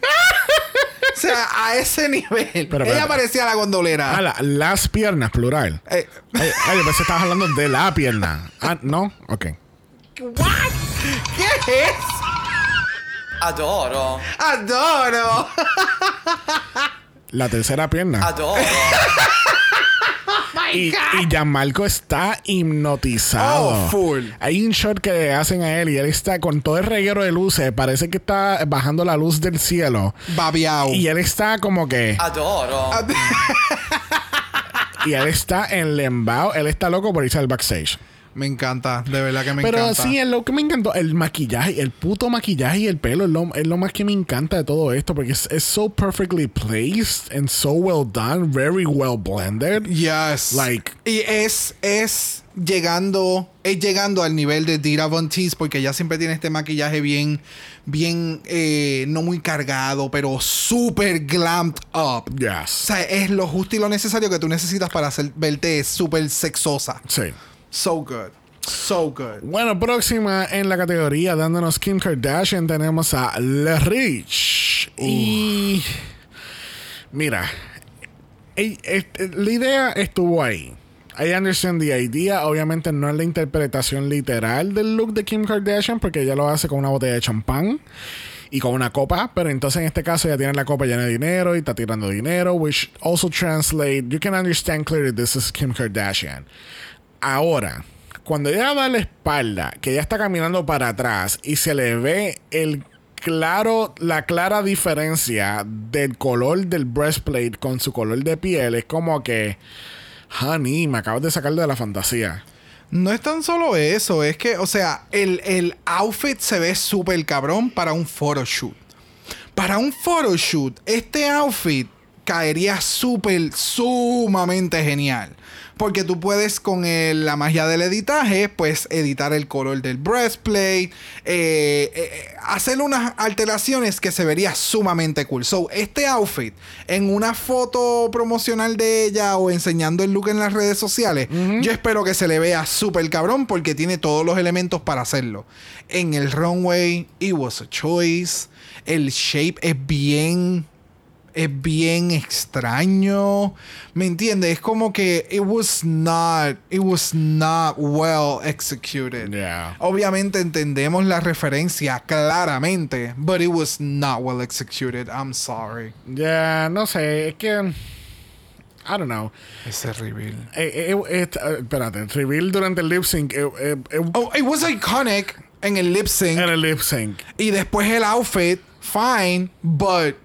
O sea, a ese nivel. Pero, ella pero- parecía la gondolera. Ah, la- las piernas, plural. Eh, Ay, ay, yo pensé que estabas hablando de la pierna. Ah, no, ok. ¿What? ¿Qué es? Adoro. Adoro. la tercera pierna. Adoro. (laughs) y, y Gianmarco está hipnotizado. Oh, full. Hay un shot que le hacen a él y él está con todo el reguero de luces. Parece que está bajando la luz del cielo. Babiao. Y él está como que. Adoro. (laughs) Y él está en lembao. Él está loco por irse al backstage. Me encanta, de verdad que me Pero encanta. sí, es lo que me encantó. El maquillaje, el puto maquillaje y el pelo es lo, es lo más que me encanta de todo esto. Porque es, es so perfectly placed and so well done. Very well blended. Yes. Like- Y es, es llegando, es llegando al nivel de Dira Von Teese porque ella siempre tiene este maquillaje bien, bien, eh, no muy cargado, pero súper glammed up. O Yes. sea, es lo justo y lo necesario que tú necesitas para hacer, verte súper sexosa. Sí. So good. So good. Bueno, próxima en la categoría, dándonos Kim Kardashian, tenemos a Le Rich. Y. Mira, este, la idea estuvo ahí. I understand the idea. Obviamente no es la interpretación literal del look de Kim Kardashian, porque ella lo hace con una botella de champán y con una copa. Pero entonces en este caso ella tiene la copa llena de dinero y está tirando dinero, which also translate. You can understand clearly this is Kim Kardashian. Ahora, cuando ella da la espalda, que ella está caminando para atrás y se le ve el claro, la clara diferencia del color del breastplate con su color de piel, es como que, honey, me acabas de sacar de la fantasía. No es tan solo eso, es que, o sea, el, el outfit se ve súper cabrón para un photoshoot. Para un photoshoot, este outfit caería súper, sumamente genial. Porque tú puedes con el- la magia del editaje, pues editar el color del breastplate, eh, eh, eh, hacer unas alteraciones que se vería sumamente cool. So, este outfit en una foto promocional de ella o enseñando el look en las redes sociales, yo espero que se le vea súper cabrón porque tiene todos los elementos para hacerlo. En el runway, it was a choice. El shape es bien es bien extraño. ¿Me entiendes? Es como que it was not it was not well executed. Yeah. Obviamente entendemos la referencia claramente, but it was not well executed. I'm sorry. Ya, no sé, es que. I don't know. Ese reveal. Eh, eh, eh, eh, espérate, el reveal durante el lip sync. eh, eh, eh, Oh, it was iconic en el lip sync En el lip sync. y después el outfit fine, but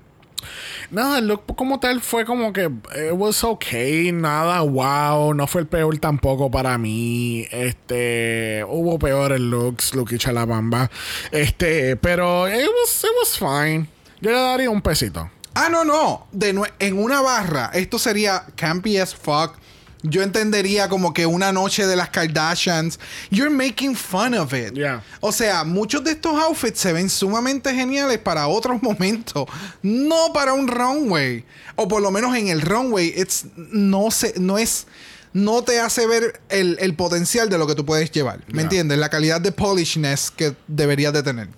No, el look como tal fue como que it was okay, nada wow, no fue el peor tampoco para mí. Este, hubo peores looks, Lucky Chalabamba. Este, pero it was, it was fine. Yo le daría un pesito. Ah, no, no. De en una barra, esto sería campy as fuck. Yo entendería como que una noche de las Kardashians. You're making fun of it. Yeah. O sea, muchos de estos outfits se ven sumamente geniales para otros (laughs) momentos. No para un runway. O por lo menos en el runway, it's, no, se, no es. No te hace ver el, el potencial de lo que tú puedes llevar. ¿Me Yeah. entiendes? La calidad de polishness que deberías de tener.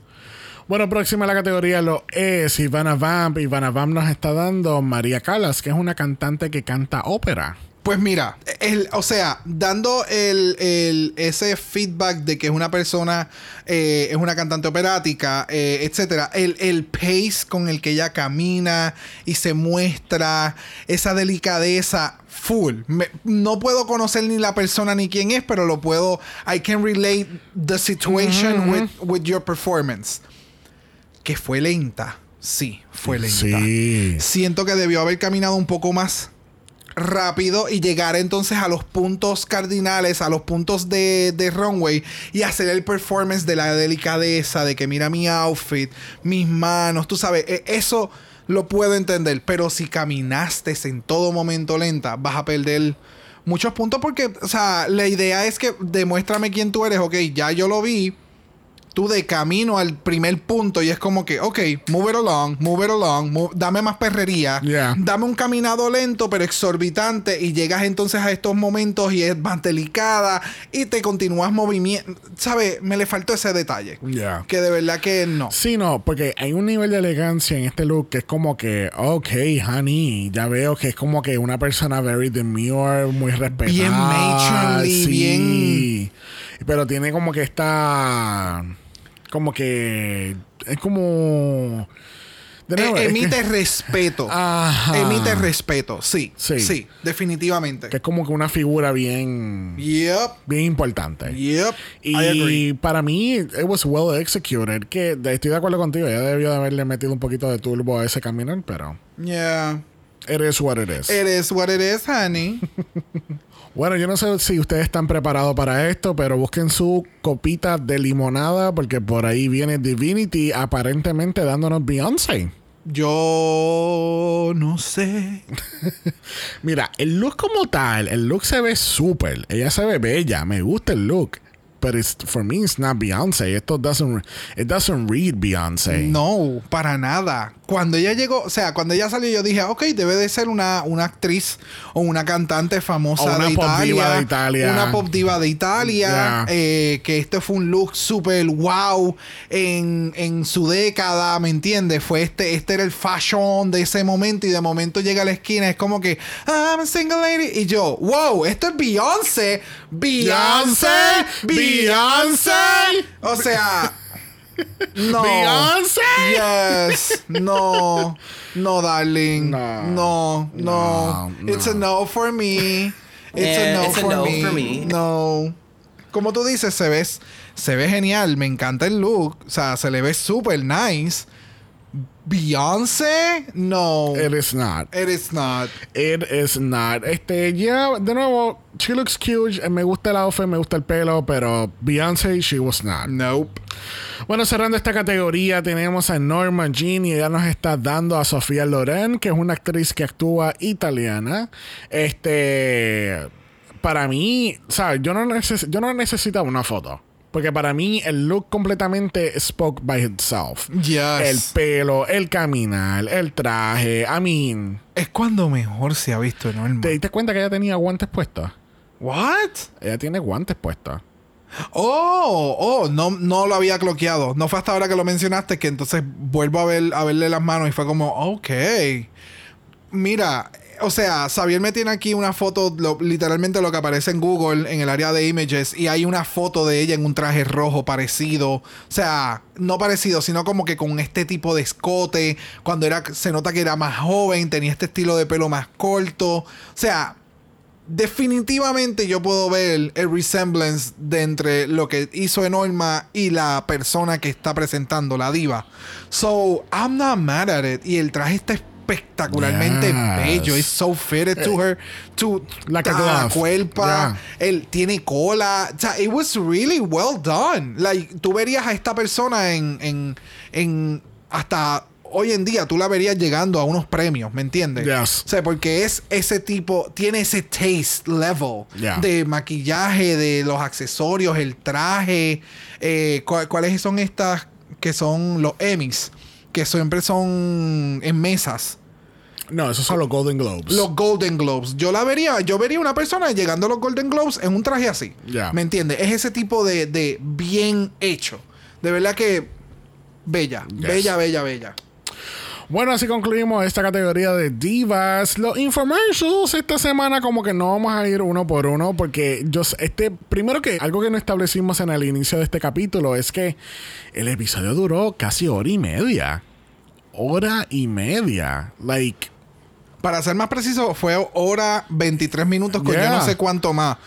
Bueno, próxima a la categoría lo es Ivana Vamp. Ivana Vamp nos está dando María Calas, que es una cantante que canta ópera. Pues mira, el, o sea, dando el, el- ese feedback de que es una persona, eh, es una cantante operática, eh, etcétera, el, el pace con el que ella camina y se muestra, esa delicadeza, full. Me- no puedo conocer ni la persona ni quién es, pero lo puedo, I can relate the situation with, with your performance. Que fue lenta, sí, fue lenta. Sí. Siento que debió haber caminado un poco más rápido y llegar entonces a los puntos cardinales, a los puntos de, de runway y hacer el performance de la delicadeza, de que mira mi outfit, mis manos, tú sabes, e- eso lo puedo entender, pero si caminaste en todo momento lenta, vas a perder muchos puntos porque, o sea, la idea es que demuéstrame quién tú eres, ok, ya yo lo vi, tú de camino al primer punto y es como que, ok, move it along, move it along, dame más perrería, Yeah. dame un caminado lento pero exorbitante y llegas entonces a estos momentos y es más delicada y te continúas movimiento, ¿sabes? Me le faltó ese detalle. Yeah. Que de verdad que no. Sí, no, porque hay un nivel de elegancia en este look que es como que, ok, honey, ya veo que es como que una persona very demure, muy respetada. Bien matronly, sí. bien- Pero tiene como que esta, como que, es como De nuevo, Eh, es emite que- respeto. (laughs) Ajá. Emite respeto, sí. Sí. Sí, definitivamente. que es como que una figura bien, Yep. bien importante. Yep. I agree. Y para mí, it was well executed. Que estoy de acuerdo contigo. Ella debió de haberle metido un poquito de turbo a ese caminar, pero Yeah. it is what it is. It is what it is, honey. (laughs) Bueno, yo no sé si ustedes están preparados para esto, pero busquen su copita de limonada porque por ahí viene Divinity aparentemente dándonos Beyoncé. Yo no sé. (laughs) Mira, el look como tal, el look se ve súper. Ella se ve bella, me gusta el look. Pero it's- for me it's not Beyoncé. Esto doesn't, it doesn't read Beyoncé. No, para nada. Cuando ella llegó, o sea, cuando ella salió, yo dije, ok, debe de ser una, una actriz o una cantante famosa O una de, pop Italia, diva de Italia. Una pop diva de Italia. Yeah. eh, que este fue un look súper wow en, en su década, ¿me entiendes? Fue este, este era el fashion de ese momento y de momento llega a la esquina, es como que, I'm a single lady. Y yo, wow, esto es Beyoncé. Beyoncé. Beyoncé. O sea. No. Beyoncé. Yes. No. No, darling. No. No. No. No, It's a no for me. It's Eh, a no, it's a for, no me. for me. No. Como tú dices, se ve, se ve genial. Me encanta el look. O sea, se le ve super nice. Beyoncé? No. It is not. It is not. It is not. Este, ya, de nuevo, she looks cute. eh, Me gusta el outfit, me gusta el pelo, pero Beyoncé, she was not. Nope. Bueno, cerrando esta categoría, tenemos a Norma Jean y ella nos está dando a Sofía Loren, que es una actriz que actúa italiana. Este, para mí, ¿sabes? Yo no, neces yo no necesitaba una foto. Porque para mí el look completamente spoke by itself. Yes. El pelo, el caminar, el traje. I mean, Es cuando mejor se ha visto Norma. ¿te diste cuenta que ella tenía guantes puestos? What? Ella tiene guantes puestos. Oh, oh, no, no lo había cloqueado. No fue hasta ahora que lo mencionaste que entonces vuelvo a ver a verle las manos y fue como, ok. Mira, o sea, Xavier me tiene aquí una foto, literalmente lo que aparece en Google en el área de images, y hay una foto de ella en un traje rojo parecido. O sea, no parecido, sino como que con este tipo de escote. Cuando era, se nota que era más joven, tenía este estilo de pelo más corto. O sea, definitivamente yo puedo ver el resemblance entre lo que hizo Enorma y la persona que está presentando, la diva. So, I'm not mad at it. Y el traje está espectacularmente Yes. Bello. It's so fitted to her, to Like a cuerpa. Yeah. Él tiene cola. O sea, it was really well done. Like, tú verías a esta persona en, en, en hasta hoy en día tú la verías llegando a unos premios, ¿me entiendes? Yes. O sea, porque es ese tipo, tiene ese taste level Yeah. de maquillaje, de los accesorios, el traje. eh, ¿cu- ¿Cuáles son estas que son los Emmys? Que siempre son en mesas. No, esos son los Golden Globes. Los Golden Globes. Yo la vería, yo vería una persona llegando a los Golden Globes en un traje así. Ya. ¿Me entiendes? Es ese tipo de, de bien hecho. De verdad que bella, Yes. bella, bella, bella. Bueno, así concluimos esta categoría de divas. Los infomercials esta semana como que no vamos a ir uno por uno porque yo este primero que algo que no establecimos en el inicio de este capítulo es que el episodio duró casi hora y media. Hora y media. Like Para ser más preciso, fue hora 23 minutos con yo Yeah. no sé cuánto más.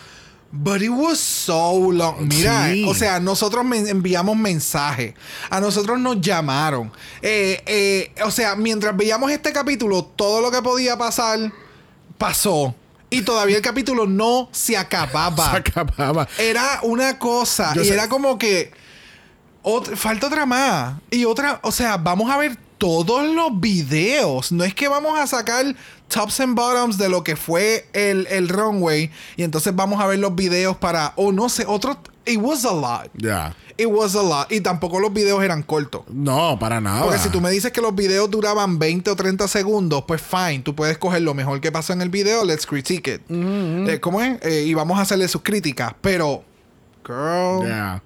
But it was so long. Mira, Sí. o sea, nosotros enviamos mensajes. A nosotros nos llamaron. Eh, eh, o sea, mientras veíamos este capítulo, todo lo que podía pasar pasó. Y todavía el capítulo no se acababa. (laughs) se acababa. Era una cosa. Yo y sé- era como que. falta otra más. Y otra. O sea, vamos a ver todos los videos. No es que vamos a sacar tops and bottoms de lo que fue el, el runway. Y entonces vamos a ver los videos para. O no sé, otro. It was a lot. Ya. It was a lot. Y tampoco los videos eran cortos. No, para nada. Porque si tú me dices que los videos duraban 20 o 30 segundos, pues fine, tú puedes coger lo mejor que pasó en el video, let's critique it. Eh, ¿Cómo es? Eh, y vamos a hacerle sus críticas. Pero, girl, Yeah.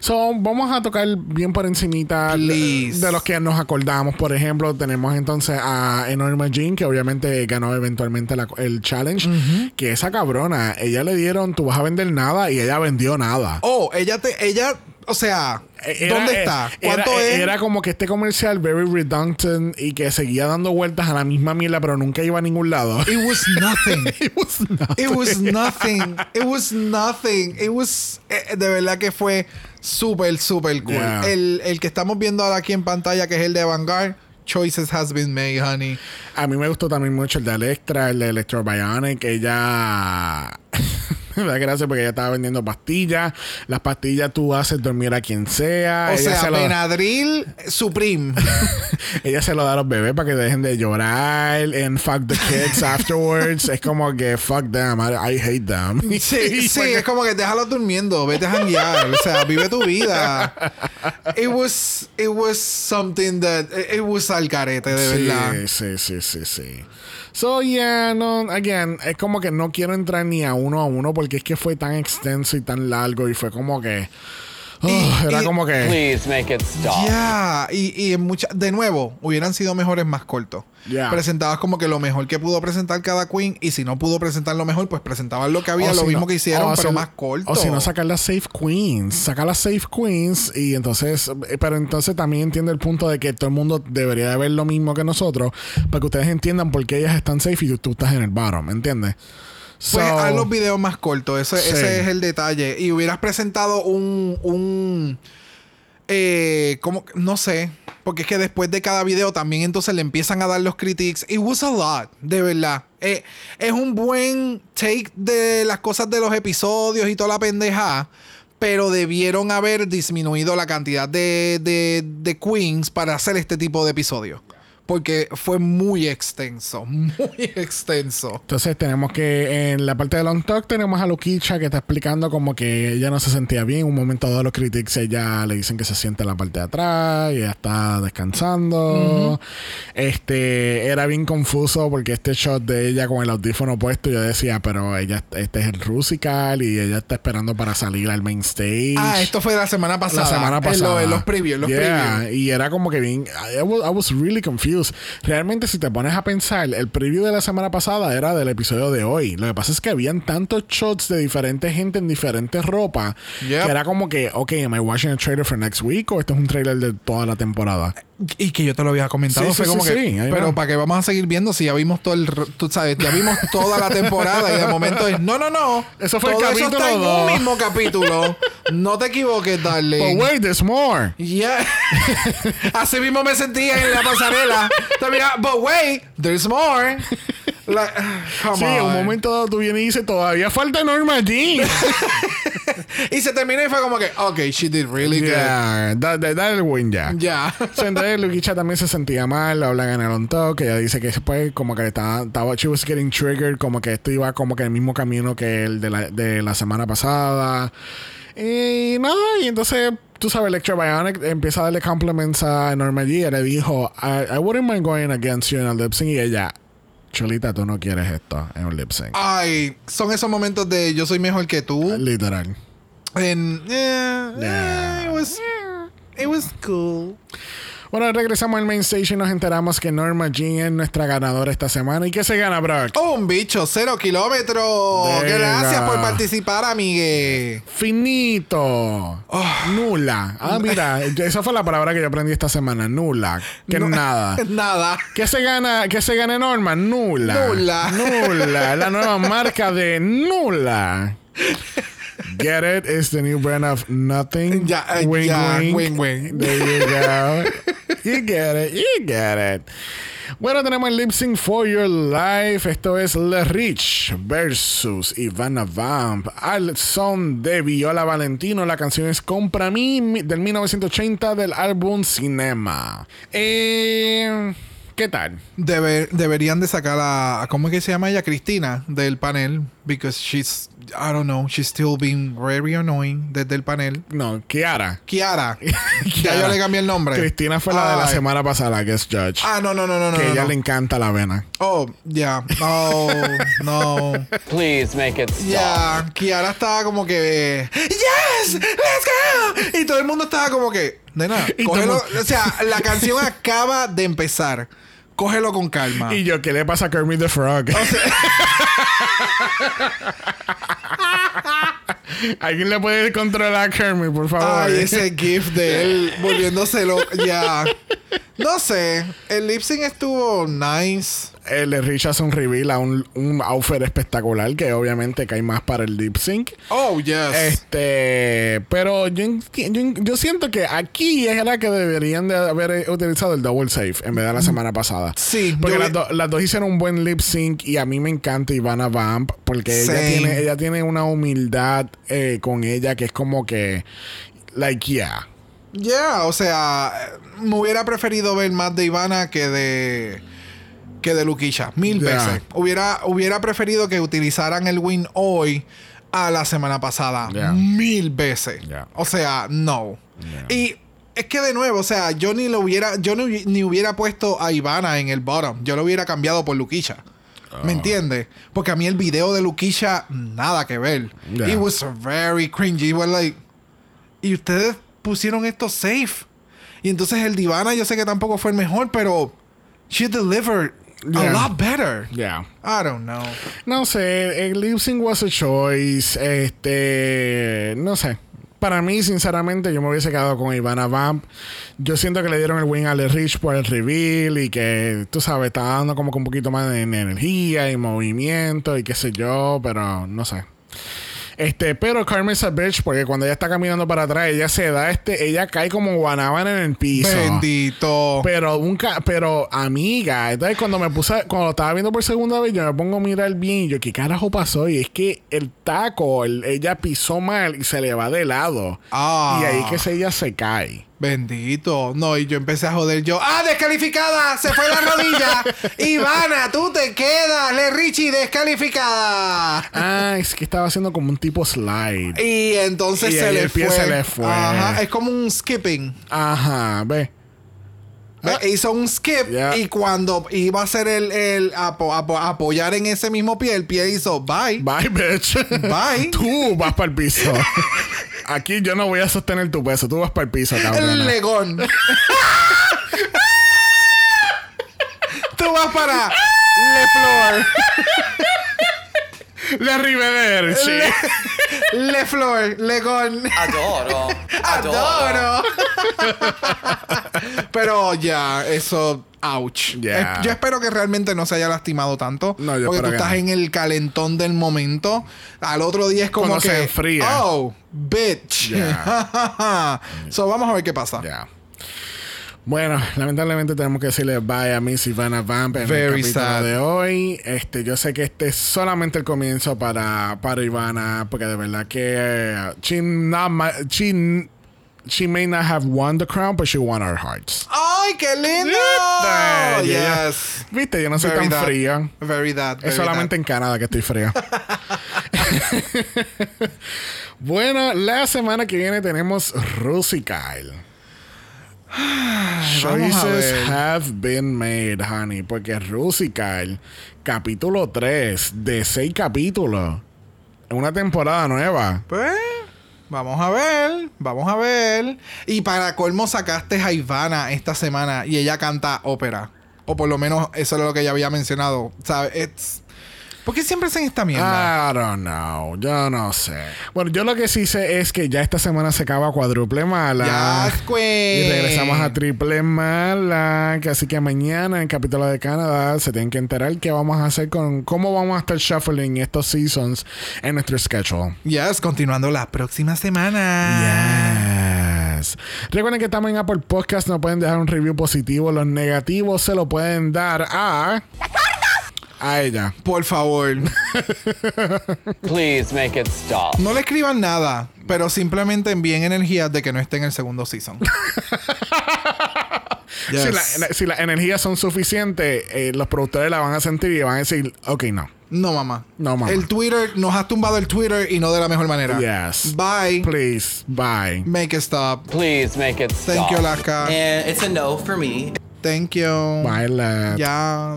So, vamos a tocar bien por encimita Please. de los que nos acordamos. Por ejemplo, tenemos entonces a Enorma Jean, que obviamente ganó eventualmente la- el challenge. Que esa cabrona, ella le dieron, tú vas a vender nada y ella vendió nada. Oh, ella te, ella O sea, Era- ¿dónde eh, está? era- ¿Cuánto es? Era como que este comercial very redundant y que seguía dando vueltas a la misma mierda, pero nunca iba a ningún lado. It was (laughs) nothing. It was not- It was nothing. It was nothing. It was. eh, de verdad que fue súper, súper cool. Yeah. El, el que estamos viendo ahora aquí en pantalla, que es el de Vanguard, Choices has been made, honey. A mí me gustó también mucho el de Electra, el de Electro Bionic, ella... (laughs) Me da gracia porque ella estaba vendiendo pastillas. Las pastillas tú haces dormir a quien sea. O ella, sea, se Benadryl Supreme. (laughs) ella se lo da a los bebés para que dejen de llorar. And fuck the kids (laughs) afterwards. es como que fuck them. I, I hate them. Sí, sí, es como que déjalos durmiendo, vete a janguear, o sea, vive tu vida. It was, it was something that, it was al carete, de Sí, verdad. sí, sí, sí, sí. So, yeah, no, again, es como que no quiero entrar ni a uno a uno porque es que fue tan extenso y tan largo y fue como que. Oh, Y- era y- como que. Please make it stop. Ya, y, y en mucha, de nuevo, hubieran sido mejores más cortos. Ya. Presentabas como que lo mejor que pudo presentar cada queen, y si no pudo presentar lo mejor, pues presentaban lo que había, O lo si mismo no- que hicieron, pero si- más corto. O si no, sacar las Safe Queens. Sacar las Safe Queens y entonces. eh, Pero entonces también entiende el punto de que todo el mundo debería de ver lo mismo que nosotros para que ustedes entiendan por qué ellas estestán safe y tú, tú estás en el bottom, ¿entiendes? Pues So- haz los videos más cortos, ese, Sí. ese es el detalle. Y hubieras presentado un. un eh, como, no sé, porque es que después de cada video también entonces le empiezan a dar los critiques. It was a lot, de verdad. Eh, es un buen take de las cosas de los episodios y toda la pendeja. Pero debieron haber disminuido la cantidad de, de, de queens para hacer este tipo de episodios. Porque fue muy extenso, muy (laughs) extenso. Entonces tenemos que en la parte de Long Talk tenemos a Luquicha que está explicando como que ella no se sentía bien. Un momento dado los critics ella le dicen que se siente en la parte de atrás y ella está descansando. Este era bien confuso porque este shot de ella con el audífono puesto yo decía, pero ella este es el Rusical y ella está esperando para salir al main stage. Ah, esto fue la semana pasada. La semana En, pasada. lo- en los previews, en los Yeah, previews. Y era como que bien. I was, I was really confused. Realmente, si te pones a pensar, el preview de la semana pasada era del episodio de hoy. Lo que pasa es que habían tantos shots de diferentes gente en diferentes ropas Yep. que era como que, ok, am I watching a trailer for next week o esto es un trailer de toda la temporada? Y que yo te lo había comentado. Sí, fue sí, como sí, que. pero know. para que vamos a seguir viendo si ya vimos todo el. Tú sabes, ya vimos (laughs) toda la temporada y de momento es. No, no, no. Eso fue el todo eso capítulo está en un mismo (laughs) capítulo. No te equivoques, darling. But wait, there's more. Yeah. (laughs) Así mismo me sentía en la pasarela. También, but wait, there's more. Like, (sighs) come Sí, en un momento dado tú vienes y dices, todavía falta Norma Jean. (laughs) Y se terminó y fue como que, ok, she did really Ya, da, da- da el win ya. good. Ya. (laughs) So, entonces Luquicha también se sentía mal, hablan en el on talk, ella dice que después como que estaba, estaba she was getting triggered, como que esto iba como que el mismo camino que el de la, de la semana pasada. Y nada, y entonces tú sabes, Electra Bionic empieza a darle compliments a Norma G. y le dijo, I, I wouldn't mind going against you en el lip sync. Y ella, Chulita, tú no quieres esto en un lip sync. Ay, son esos momentos de yo soy mejor que tú. Literal. And, eh, Yeah. eh, it was, it was cool. Bueno, regresamos al main stage y nos enteramos que Norma Jean es nuestra ganadora esta semana. ¿Y qué se gana, Brock? Un bicho, cero kilómetros. Gracias por participar, amigue. Finito. Nula. Ah, mira, (laughs) esa fue la palabra que yo aprendí esta semana. Nula. Que No- nada. (laughs) Nada. ¿Qué se gana? ¿Qué se gana Norma? Nula. Nula. Nula. La nueva (laughs) marca de Nula. Get it? It's the new brand of nothing. Ya, eh, wing, ya, wing. wing, wing. There you go. you get it. You get it. Bueno, tenemos el lip sync for your life. Esto es Le Rich versus Ivana Vamp. Al son de Viola Valentino. La canción es Compra mí del 1980 del álbum Cinema. Eh, ¿Qué tal? Debe- deberían de sacar a- ¿cómo es que se llama ella? Cristina del panel. Because she's, I don't know, she's still being very annoying desde el panel. No, Kiara. Kiara. (laughs) ya Kiara. yo le cambié el nombre. Cristina fue la de la Ay. semana pasada, la guest judge. Ah, no, no, no, no, no. que no, ella no. le encanta la avena. Oh, ya. Oh, (laughs) no. Please make it stop. Ya. Kiara estaba como que. ¡Yes! ¡Let's go! Y todo el mundo estaba como que. Nena, cógelo. O sea, la canción (laughs) acaba de empezar. Cógelo con calma. Y yo, ¿qué le pasa a Kermit the Frog? (laughs) ¿Alguien le puede controlar a Kermit, por favor? Ay, ese gif de él volviéndoselo. Ya. No sé. El lip sync estuvo nice. El de Rich hace un reveal a un, un outfit espectacular que obviamente cae más para el lip sync. Oh, yes. Este, pero yo, yo, yo siento que aquí es la que deberían de haber utilizado el double safe en vez de la semana pasada. Sí, porque las, do- las dos hicieron un buen lip sync y a mí me encanta Ivana Vamp porque ella tiene, ella tiene una humildad eh, con ella que es como que, like, yeah. Yeah, o sea, me hubiera preferido ver más de Ivana que de que de Luquisha, mil Yeah. veces. Hubiera hubiera preferido que utilizaran el win hoy a la semana pasada, Yeah. mil veces. Yeah. O sea, no. Y es que de nuevo, o sea, yo ni lo hubiera yo hubi- ni hubiera puesto a Ivana en el bottom, yo lo hubiera cambiado por Luquisha. Ah. ¿Me entiendes? Porque a mí el video de Luquisha nada que ver. It was very cringy. It was like y ustedes pusieron esto safe. Y entonces el Divana yo sé que tampoco fue el mejor, pero she delivered a lot better. Yeah. I don't know. No sé, el lip sync was a choice. Este, no sé. Para mí, sinceramente, yo me hubiese quedado con Ivana Vamp. Yo siento que le dieron el win a Le Rich por el reveal y que, tú sabes, está dando como que un poquito más de energía y movimiento y qué sé yo, pero no sé. Este, pero Carmen's a bitch porque cuando ella está caminando para atrás, ella se da este, ella cae como guanábana en el piso. Bendito. Pero nunca, pero amiga, entonces cuando me puse, cuando lo estaba viendo por segunda vez, yo me pongo a mirar bien y yo, ¿qué carajo pasó? Y es que el taco, el- ella pisó mal y se le va de lado. Ah. Y ahí que se, ella se cae. Bendito. No, y yo empecé a joder yo. ¡Ah, descalificada! Se fue la rodilla. (laughs) Ivana, tú te quedas. Le Richie, descalificada. Ah, es que estaba haciendo como un tipo slide. Y entonces Y se le el pie fue. se le fue. Ajá, es como un skipping. Ajá, ve. Ve, Hizo un skip Ah. Y cuando iba a hacer el, el apo- apo- apoyar en ese mismo pie, el pie hizo bye. Bye, bitch. Bye. (laughs) tú vas para el piso. (laughs) Aquí yo no voy a sostener tu peso. Tú vas para el piso, cabrón. El legón. (laughs) Tú vas para Le Flor. Le Rivederci. Le (laughs) Flor. Legón. Adoro. Adoro. Pero ya, eso. Ouch. Ya. Eh, Yo espero que realmente no se haya lastimado tanto. No, yo porque tú estás no. en el calentón del momento. Al otro día es como Cuando que. se enfría. Oh, bitch. Ya. (laughs) so vamos a ver qué pasa. Ya. Bueno, lamentablemente tenemos que decirle bye a Miss Ivana Vamp en Very el capítulo sad. de hoy. Este, yo sé que este es solamente el comienzo para, para Ivana, porque de verdad que eh, she, not she, she may not have won the crown, but she won our hearts. ¡Ay, qué lindo! Viste, yes. Viste, yo no soy Very tan that. fría. Very that. Es solamente en Canadá que estoy fría. (laughs) (laughs) bueno, la semana que viene tenemos Rusy Kyle. Choices have been made, honey. Porque Rusy Kyle, capítulo 3 de 6 capítulos. Una temporada nueva. Pues, vamos a ver, vamos a ver. Y para colmo sacaste a Ivana esta semana y ella canta ópera. O por lo menos eso es lo que ella había mencionado. ¿Sabes? ¿Por qué siempre hacen esta mierda? I don't know. Yo no sé. Bueno, yo lo que sí sé es que ya esta semana se acaba cuádruple mala. Yes, queen. Y regresamos a triple mala. Que así que mañana en el capítulo de Canadá se tienen que enterar qué vamos a hacer con cómo vamos a estar shuffling estos seasons en nuestro schedule. Yes, continuando la próxima semana. Yes. Recuerden que estamos en Apple Podcast. No pueden dejar un review positivo. Los negativos se lo pueden dar a. A ella. Por favor, (laughs) Please make it stop. no le escriban nada, pero simplemente envíen energías de que no esté en el segundo season. Yes. (laughs) Si, la- si las energías son suficientes, eh, los productores la van a sentir y van a decir, ok, no. No, mamá. No, mamá. El Twitter, nos has tumbado el Twitter y no de la mejor manera. Yes. Bye. Please, bye. Make it stop. Please make it stop. Thank you, Alaska. And it's a no for me. Thank you. Bye, lad. Ya.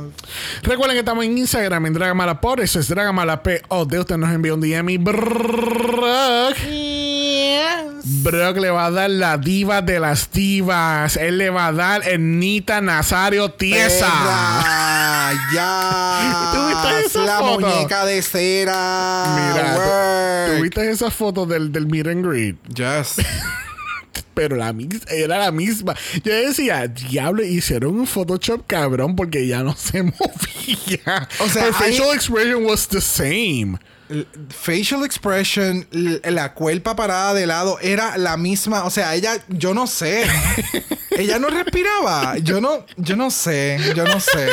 Recuerden que estamos en Instagram en Dragamala por eso es Dragamala P o de usted nos envió un DM y Brock. Brock le va a dar la diva de las divas. Él le va a dar el Nita Nazario Tiesa. Ya. (laughs) ¿Tú viste esa La foto? muñeca de cera. Mira, ¿tú- Work. ¿tuviste esa foto del, del meet and greet? Yes. (laughs) Pero la era la misma. Yo decía, diablo, hicieron un Photoshop cabrón porque ya no se (laughs) movía. O sea, hay- facial expression was the same. Facial expression, la cuerpa parada de lado era la misma. O sea, ella, yo no sé. (laughs) ella no respiraba. Yo no, yo no sé. Yo no sé.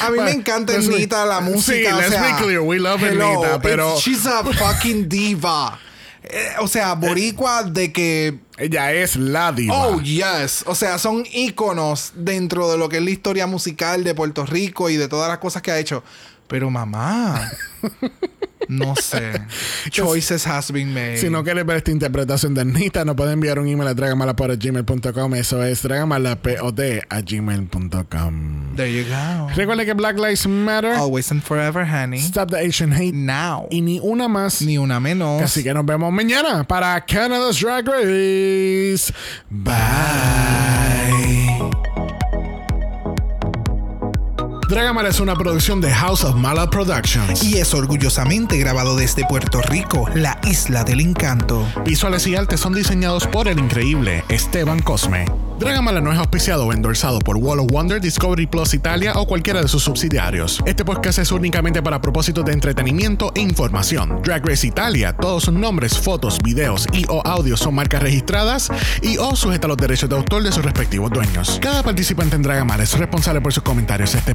A mí me encanta Nita, la sí, música. o let's sea, be clear, we love hello, Nita, pero- She's a fucking diva. Eh, o sea, boricua de que Ella es la diva. Oh, yes. O sea, son íconos dentro de lo que es la historia musical de Puerto Rico y de todas las cosas que ha hecho. Pero mamá, (laughs) no sé. (laughs) Choices has been made. Si no quieres ver esta interpretación de Anita, nos puede enviar un email a dragamalapod.gmail.com. Eso es dragamalapod a gmail.com. There you go. Recuerda que Black Lives Matter. Always and forever, honey. Stop the Asian hate. Now. Y ni una más. Ni una menos. Así que nos vemos mañana para Canada's Drag Race. Bye. Dragamala es una producción de House of Mala Productions. Y es orgullosamente grabado desde Puerto Rico, la isla del encanto. Visuales y artes son diseñados por el increíble Esteban Cosme. Dragamala no es auspiciado o endorsado por Wall of Wonder, Discovery Plus Italia o cualquiera de sus subsidiarios. Este podcast es únicamente para propósitos de entretenimiento e información. Drag Race Italia, todos sus nombres, fotos, videos y o audios son marcas registradas y o sujeta a los derechos de autor de sus respectivos dueños. Cada participante en Dragamala es responsable por sus comentarios. Este